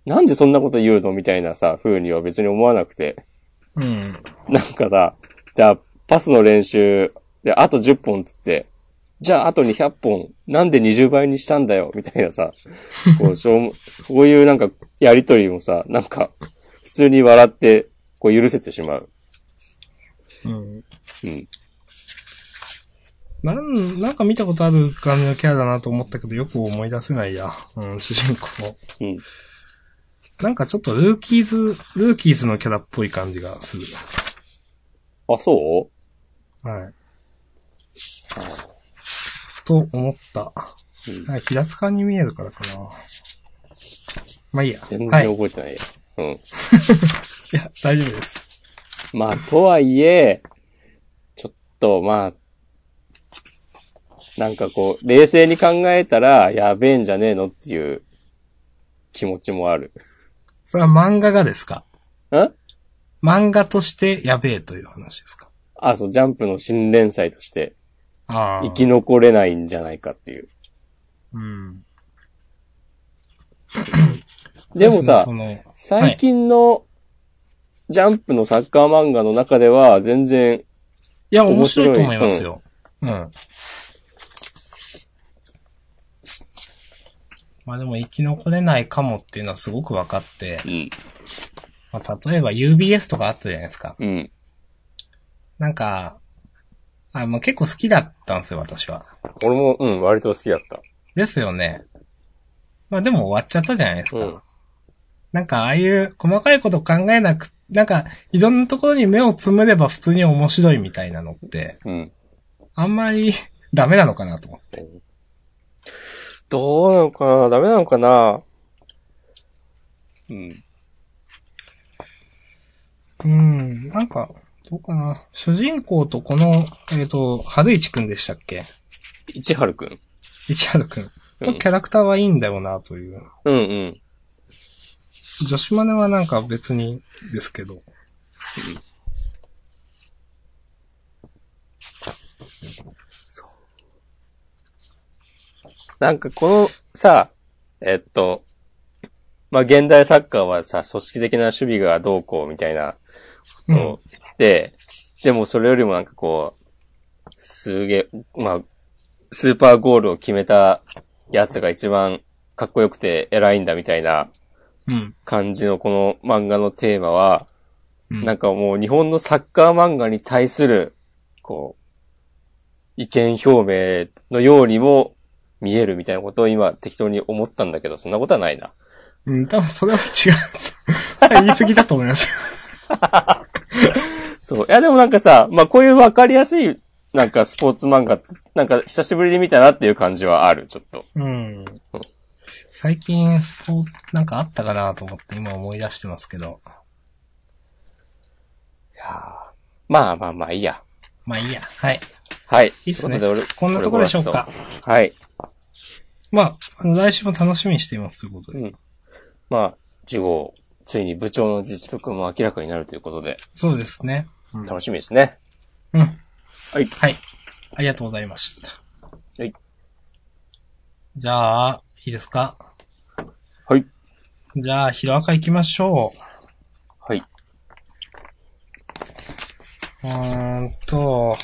なんでそんなこと言うのみたいなさ、風には別に思わなくて。うん。なんかさ、じゃあ、パスの練習であと10本つって、じゃああと200本、なんで20倍にしたんだよみたいなさ、こう、しょうも、こういうなんか、やりとりもさ、なんか、普通に笑って、こう許せてしまう。うん。うん。なん、なんか見たことある感じのキャラだなと思ったけど、よく思い出せないや。うん、主人公。うん。なんかちょっとルーキーズ、ルーキーズのキャラっぽい感じがする。あ、そはい。と思った。う、うん、はい、平塚に見えるからかな。まあいいや。全はい。い然覚えてないや。うん。や、大丈夫です。まあ、とはいえ、ちょっと、まあ、なんかこう、冷静に考えたら、やべえんじゃねえのっていう気持ちもある。それは漫画がですか？ん？漫画としてやべえという話ですか？あ、そう、ジャンプの新連載としてああ。生き残れないんじゃないかっていう。うん。でもさ最近のジャンプのサッカー漫画の中では全然、いや、面面白いと思いますよ。うん。まあでも生き残れないかもっていうのはすごく分かって、うん。まあ、例えば UBS とかあったじゃないですか。うん。なんか、あまあ、結構好きだったんですよ、私は。俺も、うん、割と好きだった。ですよね。まあでも終わっちゃったじゃないですか。うん。なんかああいう細かいこと考えなく、なんかいろんなところに目をつむれば普通に面白いみたいなのって、うん。あんまり ダメなのかなと思って。どうなのかなダメなのかなうん。うん、なんか、どうかな。主人公とこの、えっ、と、春市くんでしたっけ？市春くん。市原くん。うんキャラクターはいいんだよな、という。うんうん。女子マネはなんか別にですけど。なんかこのさ、えっと、まあ、現代サッカーはさ、組織的な守備がどうこうみたいなことで、でもそれよりもなんかこう、すげえ、まあ、スーパーゴールを決めたやつが一番かっこよくて偉いんだみたいなうん。感じのこの漫画のテーマは、うんなんかもう日本のサッカー漫画に対する、こう、意見表明のようにも見えるみたいなことを今適当に思ったんだけど、そんなことはないな。うん、多分それは違う。それは言い過ぎだと思います。そう。いやでもなんかさ、まあこういうわかりやすい、なんかスポーツ漫画、なんか久しぶりに見たなっていう感じはある、ちょっと。うん。最近、スポーツ、なんかあったかなと思って今思い出してますけど。いやーまあまあまあいいや。まあいいや。はい。はい。いいっすねここんなところでしょうか。はい。まあ、あの、来週も楽しみにしていますということで。うん。まあ、次号、ついに部長の実力も明らかになるということで、そうですね。うん。楽しみですね。うん。はい。はい。ありがとうございました。はい。じゃあ、いいですか？はい。じゃあ、ヒロアカ行きましょう。はい。うーんと、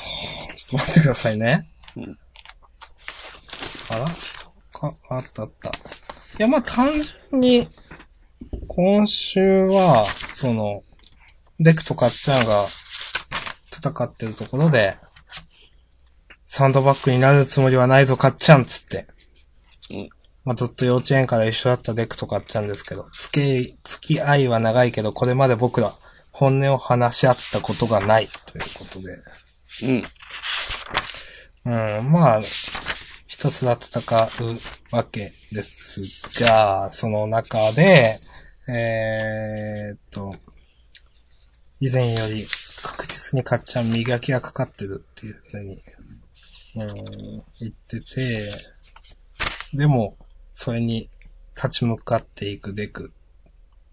ちょっと待ってくださいね。うんあら？か、あったあった。いや、まあ、単純に、今週は、その、デクとカッチャンが戦ってるところで、サンドバッグになるつもりはないぞ、カッチャンつって。うんまあ、ずっと幼稚園から一緒だったデクとカッチャンですけど、付き、付き合いは長いけど、これまで僕ら、本音を話し合ったことがない、ということで。うん。うん、まあ、ひたすら戦うわけですが、その中で、えーっと、以前より確実にかっちゃん磨きがかかってるっていうふうに、うん、言ってて、でも、それに立ち向かっていくデク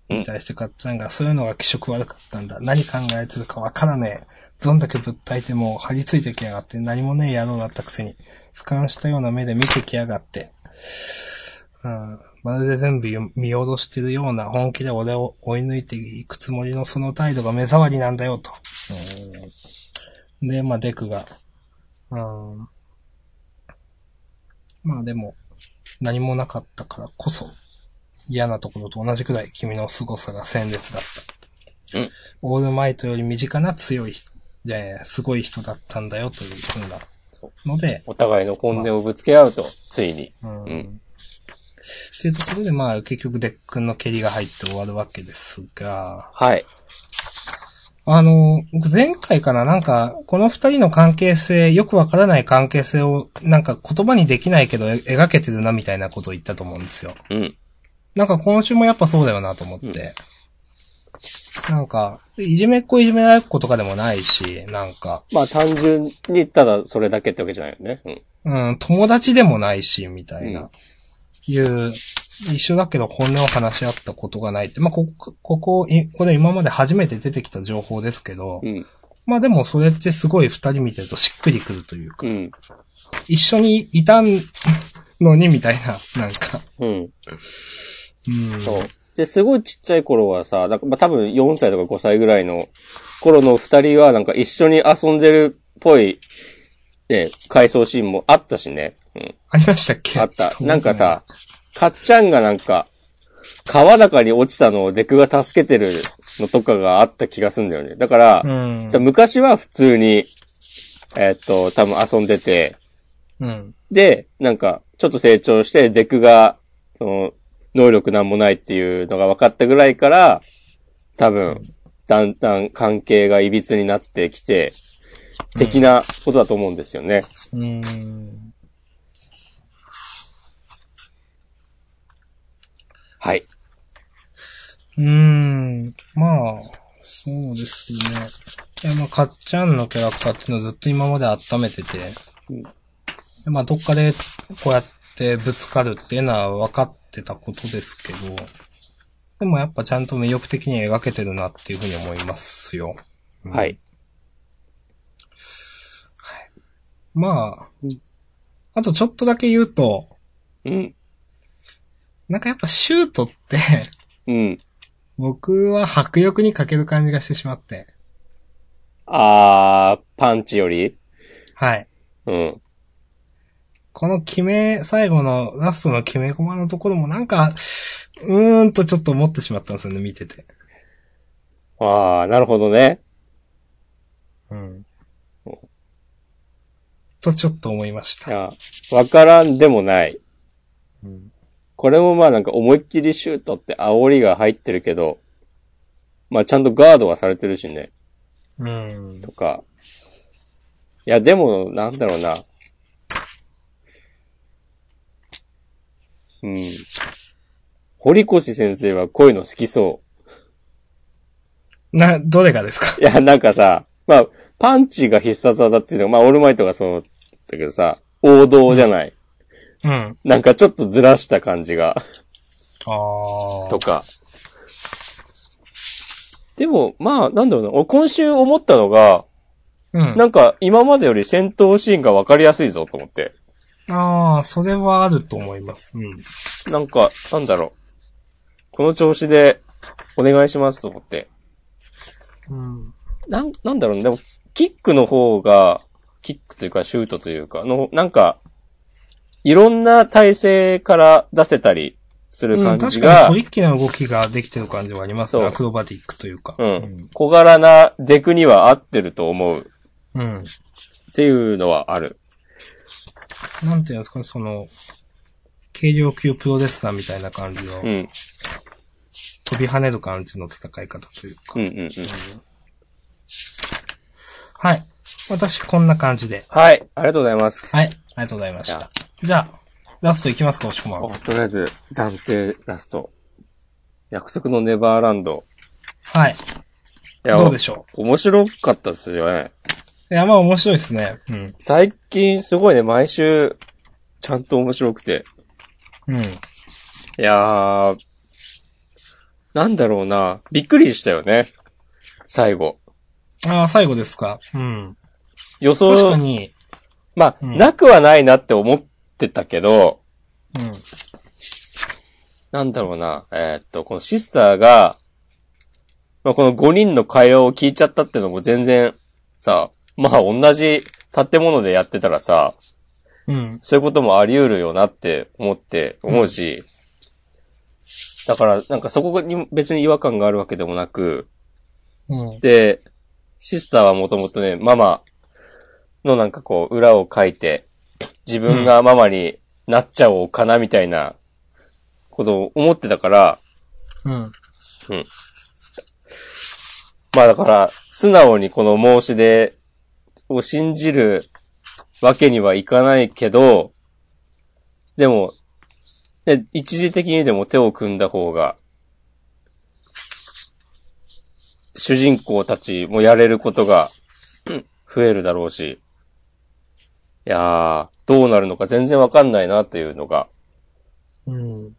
に対してかっちゃんがそういうのが気色悪かったんだ。何考えてるかわからねえ。どんだけぶったいても張り付いてきやがって何もねえ野郎だったくせに、俯瞰したような目で見てきやがって。うん、まるで全部見下ろしてるような本気で俺を追い抜いていくつもりのその態度が目障りなんだよと。うん、で、まあデクが、うん、まあでも、何もなかったからこそ、嫌なところと同じくらい君の凄さが鮮烈だった。うん。オールマイトより身近な強い人、じゃあすごい人だったんだよというふうなので、お互いの本音をぶつけ合うと、ついに。うん。うんっていうところで、まあ、結局、デックンの蹴りが入って終わるわけですが、はい。あの、僕前回かな、なんか、この二人の関係性、よくわからない関係性を、なんか言葉にできないけど、え描けてるな、みたいなことを言ったと思うんですよ。うん。なんか今週もやっぱそうだよなと思って。なんか、いじめっ子いじめられっ子とかでもないし、なんか、まあ単純にただそれだけってわけじゃないよね。うん。うん、友達でもないし、みたいな。うんいう、一緒だけど本音を話し合ったことがないって。まあ、ここ、ここ、いこれ今まで初めて出てきた情報ですけど、うん。まあでもそれってすごい二人見てるとしっくりくるというか、うん。一緒にいたのにみたいな、なんか。うん。うん。そう。で、すごいちっちゃい頃はさ、なんかまあ多分4歳とか5歳ぐらいの頃の二人はなんか一緒に遊んでるっぽい、ね、回想シーンもあったしね。うん。ありましたっけ？あった。なんかさ、かっちゃんがなんか、川中に落ちたのをデクが助けてるのとかがあった気がするんだよね。だから、うん。昔は普通に、えーっと、多分遊んでて、うん。で、なんか、ちょっと成長して、デクが、その、能力なんもないっていうのが分かったぐらいから、多分、だんだん関係が歪になってきて、的なことだと思うんですよね。うん。はい。うーん。まあ、そうですね。いや、まあ、かっちゃんのキャラクターっていうのをずっと今まで温めてて、うんでまあ、どっかでこうやってぶつかるっていうのは分かってたことですけど、でもやっぱちゃんと魅力的に描けてるなっていうふうに思いますよ。うんはい。まあうん、あとちょっとだけ言うと、うん。なんかやっぱシュートって、うん。僕は迫力に欠ける感じがしてしまって。あー、パンチより？はい。うん。この決め、最後のラストの決め駒のところもなんか、うーんとちょっと思ってしまったんですよね、見てて。あー、なるほどね。うん。とちょっと思いました。わからんでもない。うん。これもまあなんか思いっきりシュートって煽りが入ってるけど、まあちゃんとガードはされてるしね。うんと。か。いや、でも、なんだろうな。うん。堀越先生はこういうの好きそな、どれがですか？う。いや、なんかさ、まあ、パンチが必殺技っていうのが、まあ、オールマイトがそうだけどさ、王道じゃない。うん。なんかちょっとずらした感じが、あとか。でも、まあ、なんだろうな。俺今週思ったのが、うん。なんか今までより戦闘シーンがわかりやすいぞと思って。ああ、それはあると思います。うん。なんか、なんだろう。この調子で、お願いしますと思って。うん。なん、なんだろうね。でも、キックの方が、キックというかシュートというか、の、なんか、いろんな体勢から出せたりするうん、感確かにじが、トリッキーな動きができてる感じはありますね。アクロバティックというか。うん。小柄なデクには合ってると思ううん。うん。っていうのはある。なんていうんですかね、その、軽量級プロレスラーみたいな感じの、うん。飛び跳ねる感じの戦い方というか。うんうんうん。はい。私、こんな感じで。はい。ありがとうございます。はい。ありがとうございました。じゃあ、ラストいきますか、おしこまとりあえず、暫定ラスト。約束のネバーランド。はい。いや、どうでしょ面白かったですよね。ういや、まあ面白いですね。うん。最近すごいね、毎週、ちゃんと面白くて。うん。いやー、なんだろうな。びっくりしたよね。最後。ああ、最後ですか？うん。予確想か、に、まあ、うんなくはないなって思ってたけど、うん。なんだろうな。えーっと、このシスターが、まあ、この5人の会話を聞いちゃったってのも全然、さ、まあ、同じ建物でやってたらさ、うん。そういうこともあり得るよなって思って、思うし、だから、なんかそこに別に違和感があるわけでもなく、うん。で、シスターはもともとね、ママのなんかこう、裏を書いて、自分がママになっちゃおうかなみたいなことを思ってたから、うん。まあだから、素直にこの申し出を信じるわけにはいかないけど、でも、ね一時的にでも手を組んだ方が、主人公たちもやれることがうん増えるだろうし、いやー、どうなるのか全然わかんないなっていうのが、うん。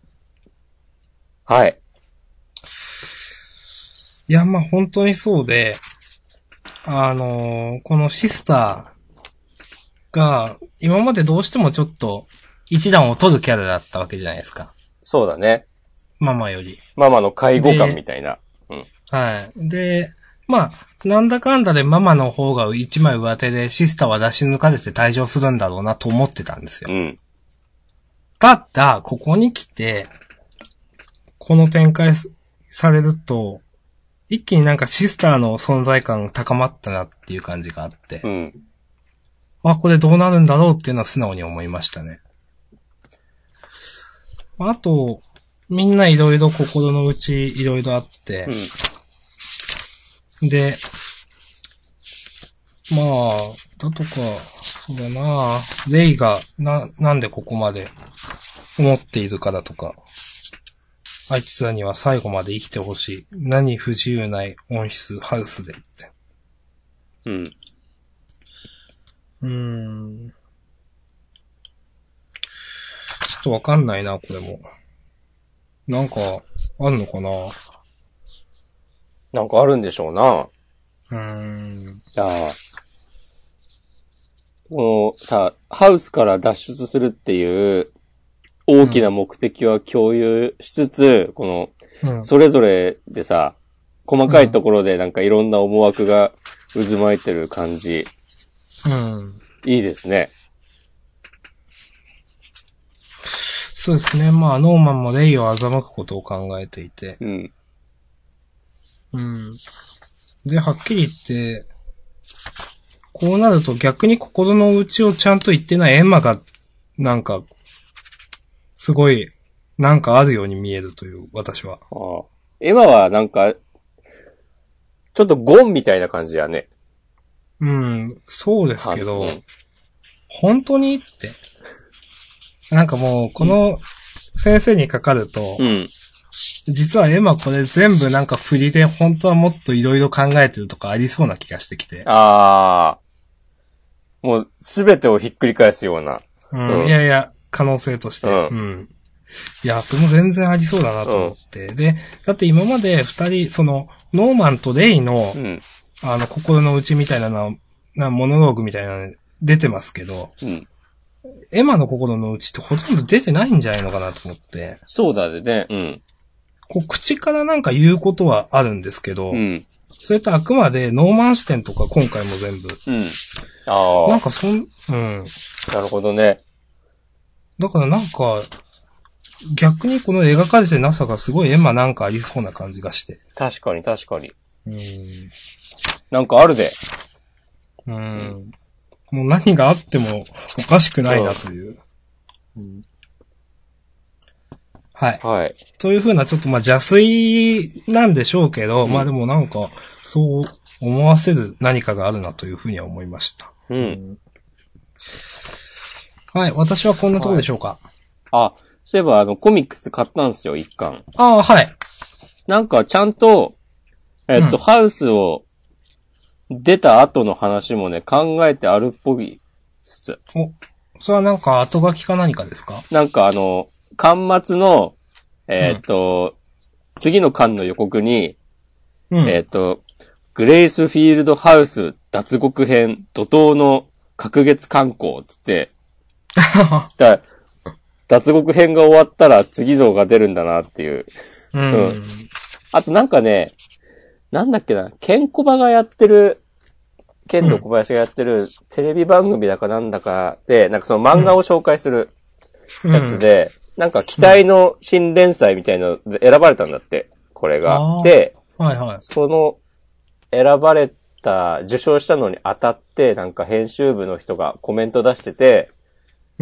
はい。いや、まあ本当にそうで、あのーこのシスターが、今までどうしてもちょっと、一段を取るキャラだったわけじゃないですか。そうだね。ママより。ママの介護官みたいな。うん。はい。で、まあ、なんだかんだでママの方が一枚上手でシスターは出し抜かれて退場するんだろうなと思ってたんですよう。ん。ただ、ここに来て、この展開すされると、一気になんかシスターの存在感高まったなっていう感じがあってう、ん。あ、これどうなるんだろうっていうのは素直に思いましたね。あと、みんないろいろ心の内いろいろあってうん。、で、まあ、だとか、そうだなレイが、な、なんでここまで思っているかだとか、あいつらには最後まで生きてほしい。何不自由ない音質ハウスでって。うん。うーん。ちょっとわかんないな、これも。なんか、あるのかななんかあるんでしょうな。うーん。いやーこのさ、ハウスから脱出するっていう大きな目的は共有しつつ、この、うん。それぞれでさ、細かいところでなんかいろんな思惑が渦巻いてる感じ、うん。いいですね。そうですね。まあ、ノーマンもレイを欺くことを考えていて。うん。うん。で、はっきり言って、こうなると逆に心の内をちゃんと言ってないエンマが、なんか、すごい、なんかあるように見えるという、私は。ああエマはなんか、ちょっとゴンみたいな感じやね。うん、そうですけど、うん本当に？って。なんかもう、この先生にかかると、うん。実はエマこれ全部なんか振りで本当はもっといろいろ考えてるとかありそうな気がしてきて。ああ。もう、すべてをひっくり返すような。うんうんいやいや、可能性として。ううんん。いや、それも全然ありそうだなと思って。で、だって今まで二人、その、ノーマンとレイのう、ん。あの、心の内みたいなの、な、モノローグみたいなの出てますけど、うん。エマの心の内ってほとんど出てないんじゃないのかなと思って、そうだね。うん。こう、口からなんか言うことはあるんですけど、うん。それとあくまでノーマン視点とか今回も全部、うん。ああ。なんかそん、うん。なるほどね。だからなんか、逆にこの描かれてなさがすごいエマなんかありそうな感じがして。確かに確かに。うん。なんかあるで。うん。もう何があってもおかしくないなという。はい。はい。というふうなちょっとまあ邪推なんでしょうけど、まあでもなんか、そう思わせる何かがあるなというふうには思いました。うん。はい。私はこんなところでしょうか？あ、そういえばあの、コミックス買ったんですよ、一巻。ああ、はい。なんかちゃんと、えっと、うんハウスを出た後の話もね、考えてあるっぽいっす。お、それはなんか後書きか何かですか？なんかあの、巻末の、えっと、次の巻の予告に、うん。えっと、グレイスフィールドハウス脱獄編怒涛の隔月観光つって、だ脱獄編が終わったら次のが出るんだなっていう。うん。あとなんかね、なんだっけな、ケンコバがやってる、ケンド小林がやってるテレビ番組だかなんだかで、なんかその漫画を紹介するやつで、なんか期待の新連載みたいなので選ばれたんだって、これが。で、はいはい。その選ばれた、受賞したのに当たって、なんか編集部の人がコメント出してて、うん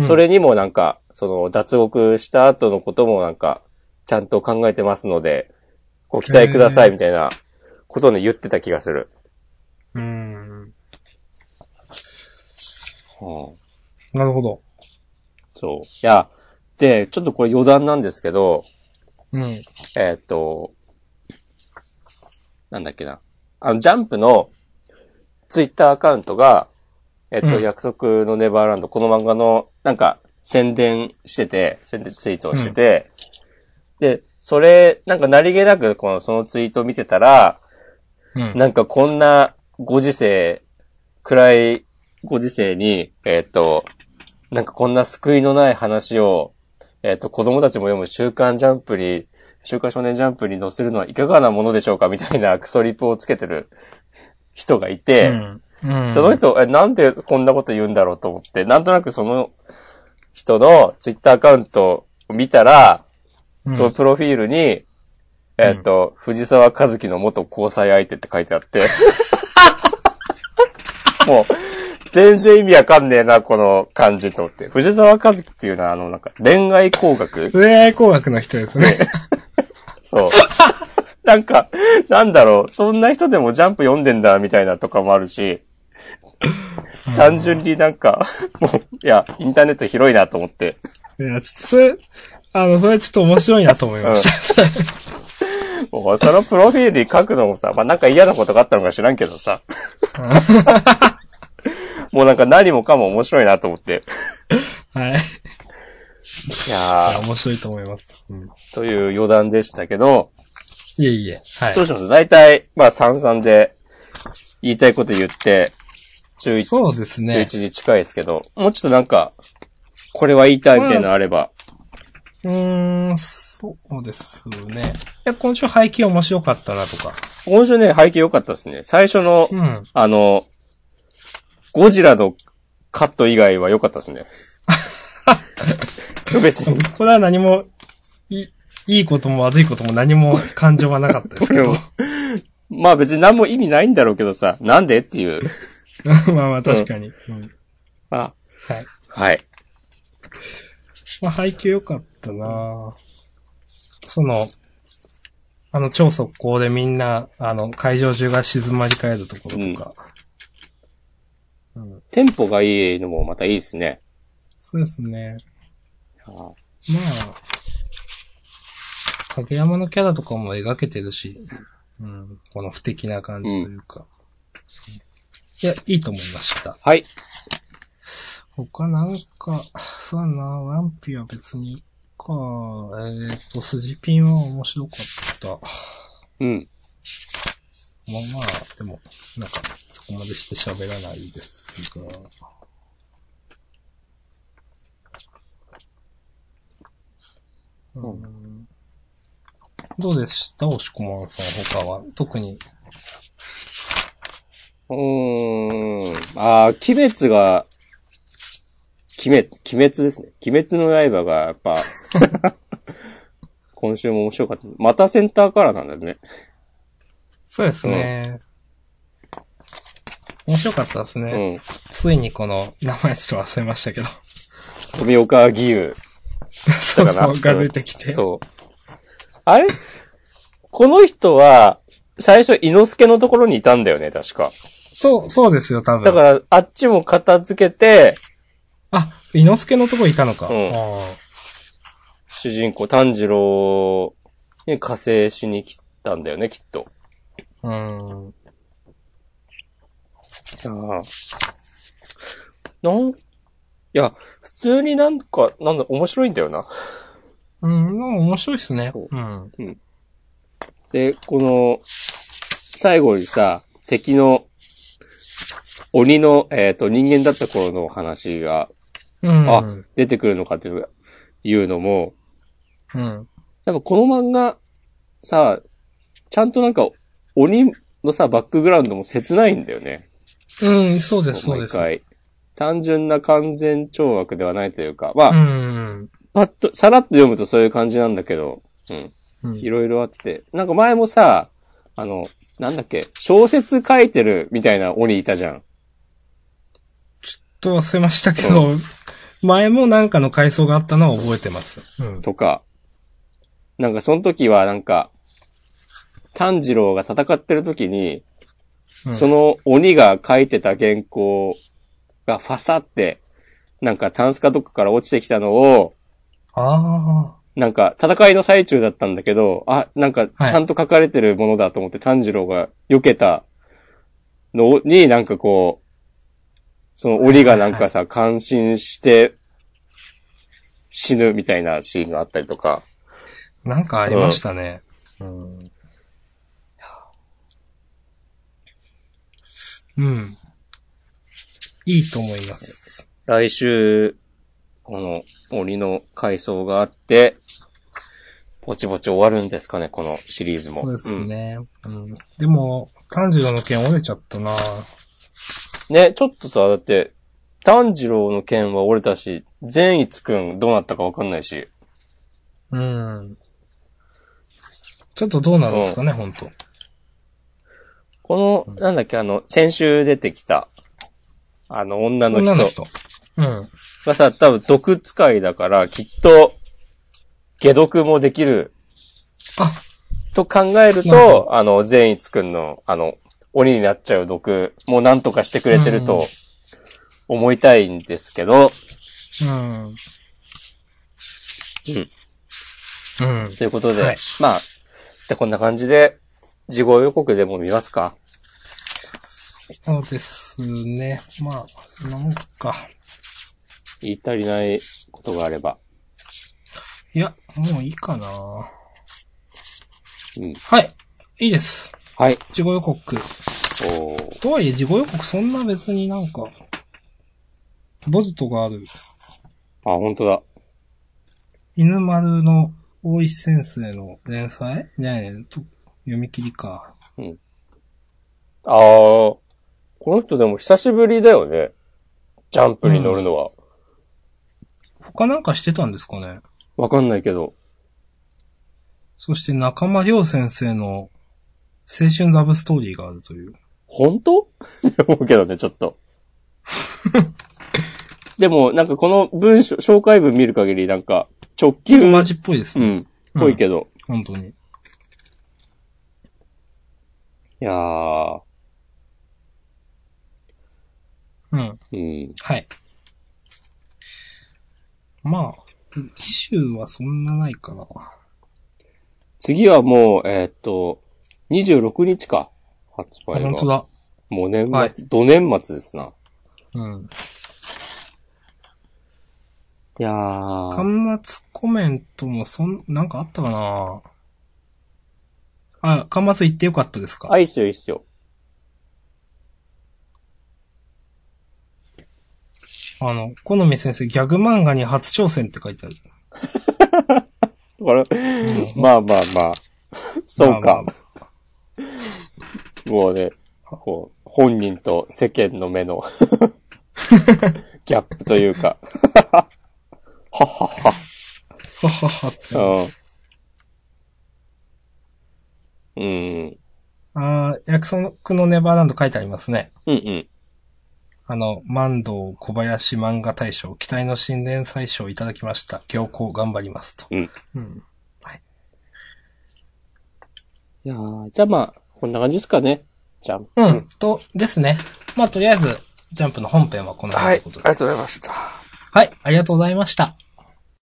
それにもなんか、その脱獄した後のこともなんか、ちゃんと考えてますので、ご期待くださいみたいなことをね言ってた気がする。うん。うんなるほど。そう。いや、で、ちょっとこれ余談なんですけど、うん。えーっと、なんだっけな。あの、ジャンプのツイッターアカウントが、えっと、うん約束のネバーランド、この漫画の、なんか、宣伝してて、宣伝ツイートをしてて、で、それ、なんか何気なく、この、そのツイートを見てたら、うん。なんかこんなご時世、暗いご時世に、えっ、と、なんかこんな救いのない話を、えっ、と、子供たちも読む週刊ジャンプに、週刊少年ジャンプに載せるのはいかがなものでしょうかみたいなクソリプをつけてる人がいて、うん。うん。その人、え、なんでこんなこと言うんだろうと思って、なんとなくその人のツイッターアカウントを見たら、うんそのプロフィールに、えっ、と、藤沢和樹の元交際相手って書いてあって、もう、全然意味わかんねえな、この感じと思って。藤沢和樹っていうのは、あの、なんか、恋愛工学恋愛工学の人ですね。そう。なんか、なんだろう、そんな人でもジャンプ読んでんだ、みたいなとかもあるし、単純になんか、もう、いや、インターネット広いなと思って。いや、ちょっとそれ、あの、それちょっと面白いなと思いました。もうそのプロフィールに書くのもさ、まあ、なんか嫌なことがあったのか知らんけどさ。もうなんか何もかも面白いなと思って。はい。いいや、やー、面白いと思います。うん。という余談でしたけど、いえいえ。はいどう。します？大体、まあ三々で言いたいこと言って、11、そうですね11。時近いですけど、もうちょっとなんか、これは言いたいみたいなのあれば。うーん、そうですね。いや、今週配給面白かったなとか。今週ね、背景良かったですね。最初の、うん。あの、ゴジラのカット以外は良かったですね。別に。これは何も、いい、いいことも悪いことも何も感情はなかったですけど。まあ別に何も意味ないんだろうけどさ、なんでっていう。まあまあ確かに。うんあ、はい。はい。まあ配給良かったなその、あの超速攻でみんな、あの、会場中が静まり返るところとか。うん。テンポがいいのもまたいいですね。そうですね。あまあ、影山のキャラとかも描けてるし、うん、この不敵な感じというか。いや、いいと思いました。はい。他なんか、そうだな、ワンピは別にか、えっ、と、スジピンは面白かった。まうん。あまあ、でも、なんか、そこまでして喋らないですが。うんどうでした？押し込まんさん、他は。特に。うーん。ああ、鬼滅が、鬼滅、鬼滅ですね。鬼滅の刃がやっぱ、今週も面白かった。またセンターカラーなんだよね。そうですね。面白かったですうね。ん。ついにこの、名前ちょっと忘れましたけど。富岡義勇。そうそう、が出てきて。そう。あれ？この人は、最初、伊之助のところにいたんだよね、確か。そう、そうですよ、多分。だから、あっちも片付けて、あ、伊之助のとこいたのか。うんあ主人公、炭治郎に加勢しに来たんだよね、きっと。あうん。ああ。なん、いや、普通になんか、なんだ、面白いんだよな。うん、まあ面白いっすね。そううん。で、この、最後にさ、敵の、鬼の、えっ、と、人間だった頃の話がうん。あ出てくるのかっていういうのも、うん。やっぱこの漫画、さ、ちゃんとなんか、鬼のさ、バックグラウンドも切ないんだよね。うん、そうです、そうです。毎回。単純な完全懲悪ではないというか、まあ、うん。パッと、さらっと読むとそういう感じなんだけど、うん。うんいろいろあって。なんか前もさ、あの、なんだっけ、小説書いてるみたいな鬼いたじゃん。と忘れましたけど、前もなんかの回想があったのは覚えてます。うん。とか。なんかその時はなんか、炭治郎が戦ってる時に、うんその鬼が書いてた原稿がファサって、なんかタンスかどっかから落ちてきたのを、あなんか戦いの最中だったんだけど、あ、なんかちはいゃんと書かれてるものだと思って炭治郎が避けたのになんかこう、その鬼がなんかさ、感心して死ぬみたいなシーンがあったりとか、あ、なんかありましたね。うん。うん。いいと思います。来週、この鬼の回想があって、ぼちぼち終わるんですかね、このシリーズも。そうですね。うん。でも、炭治郎の剣折れちゃったなうんね、ちょっとさ、だって、炭治郎の剣は折れたし、善逸くんどうなったかわかんないし。うん。ちょっとどうなんですかね、ほんと。この、なんだっけ、あの、先週出てきた、あの、女の人女の人。うん。がさ、多分毒使いだから、きっと、解毒もできる、あ、と考えると、あの、善逸くんの、あの、鬼になっちゃう毒もなんとかしてくれてるうんと、思いたいんですけど、うん。うん。うん。ということで、はいまあ、じゃあこんな感じで、事後予告でも見ますか？そうですね。まあ、そんなもんか。言い足りないことがあれば。いや、もういいかな。うん。はい。いいです。はい。事後予告。おーとはいえ、事後予告そんな別になんか、ボズトがある。あ、本当だ。犬丸の大石先生の連載？ねえ、と読み切りか。あー、この人でも久しぶりだよね。ジャンプに乗るのは。他なんかしてたんですかね？わかんないけど。そして中間良先生の青春ラブストーリーがあるという。本当？思うけどね、ちょっと。でも、なんかこの文章、紹介文見る限りなんか、直球。マジっぽいですね。うん。ぽいけど。本当に。いやー、うん。うん。はい。まあ、機種はそんなないかな。次はもう、えーっと、26日か。発あ、売が。本当だ。もう年末、はい土年末ですな。うん。いやー。端末コメントもそん、なんかあったかなあ、端末行ってよかったですか？あ、いいっすよ、いいっすよ。あの、好み先生、ギャグ漫画に初挑戦って書いてある。これ、うんまあまあまあ。そうか。まあまもうね、こう、本人と世間の目の ギャップというか。はっはっは。あはははって。うん。うん。あー約束のネバーランド書いてありますね。うんうん。あの、万道小林漫画大賞、期待の新連載賞をいただきました。行幸頑張りますと。うん。うん。いやーじゃあまあ、こんな感じですかね。じゃん。うん。と、ですね。まあ、とりあえず、ジャンプの本編はこのはい。あり辺ということで。がとうございました。はい。ありがとうございました。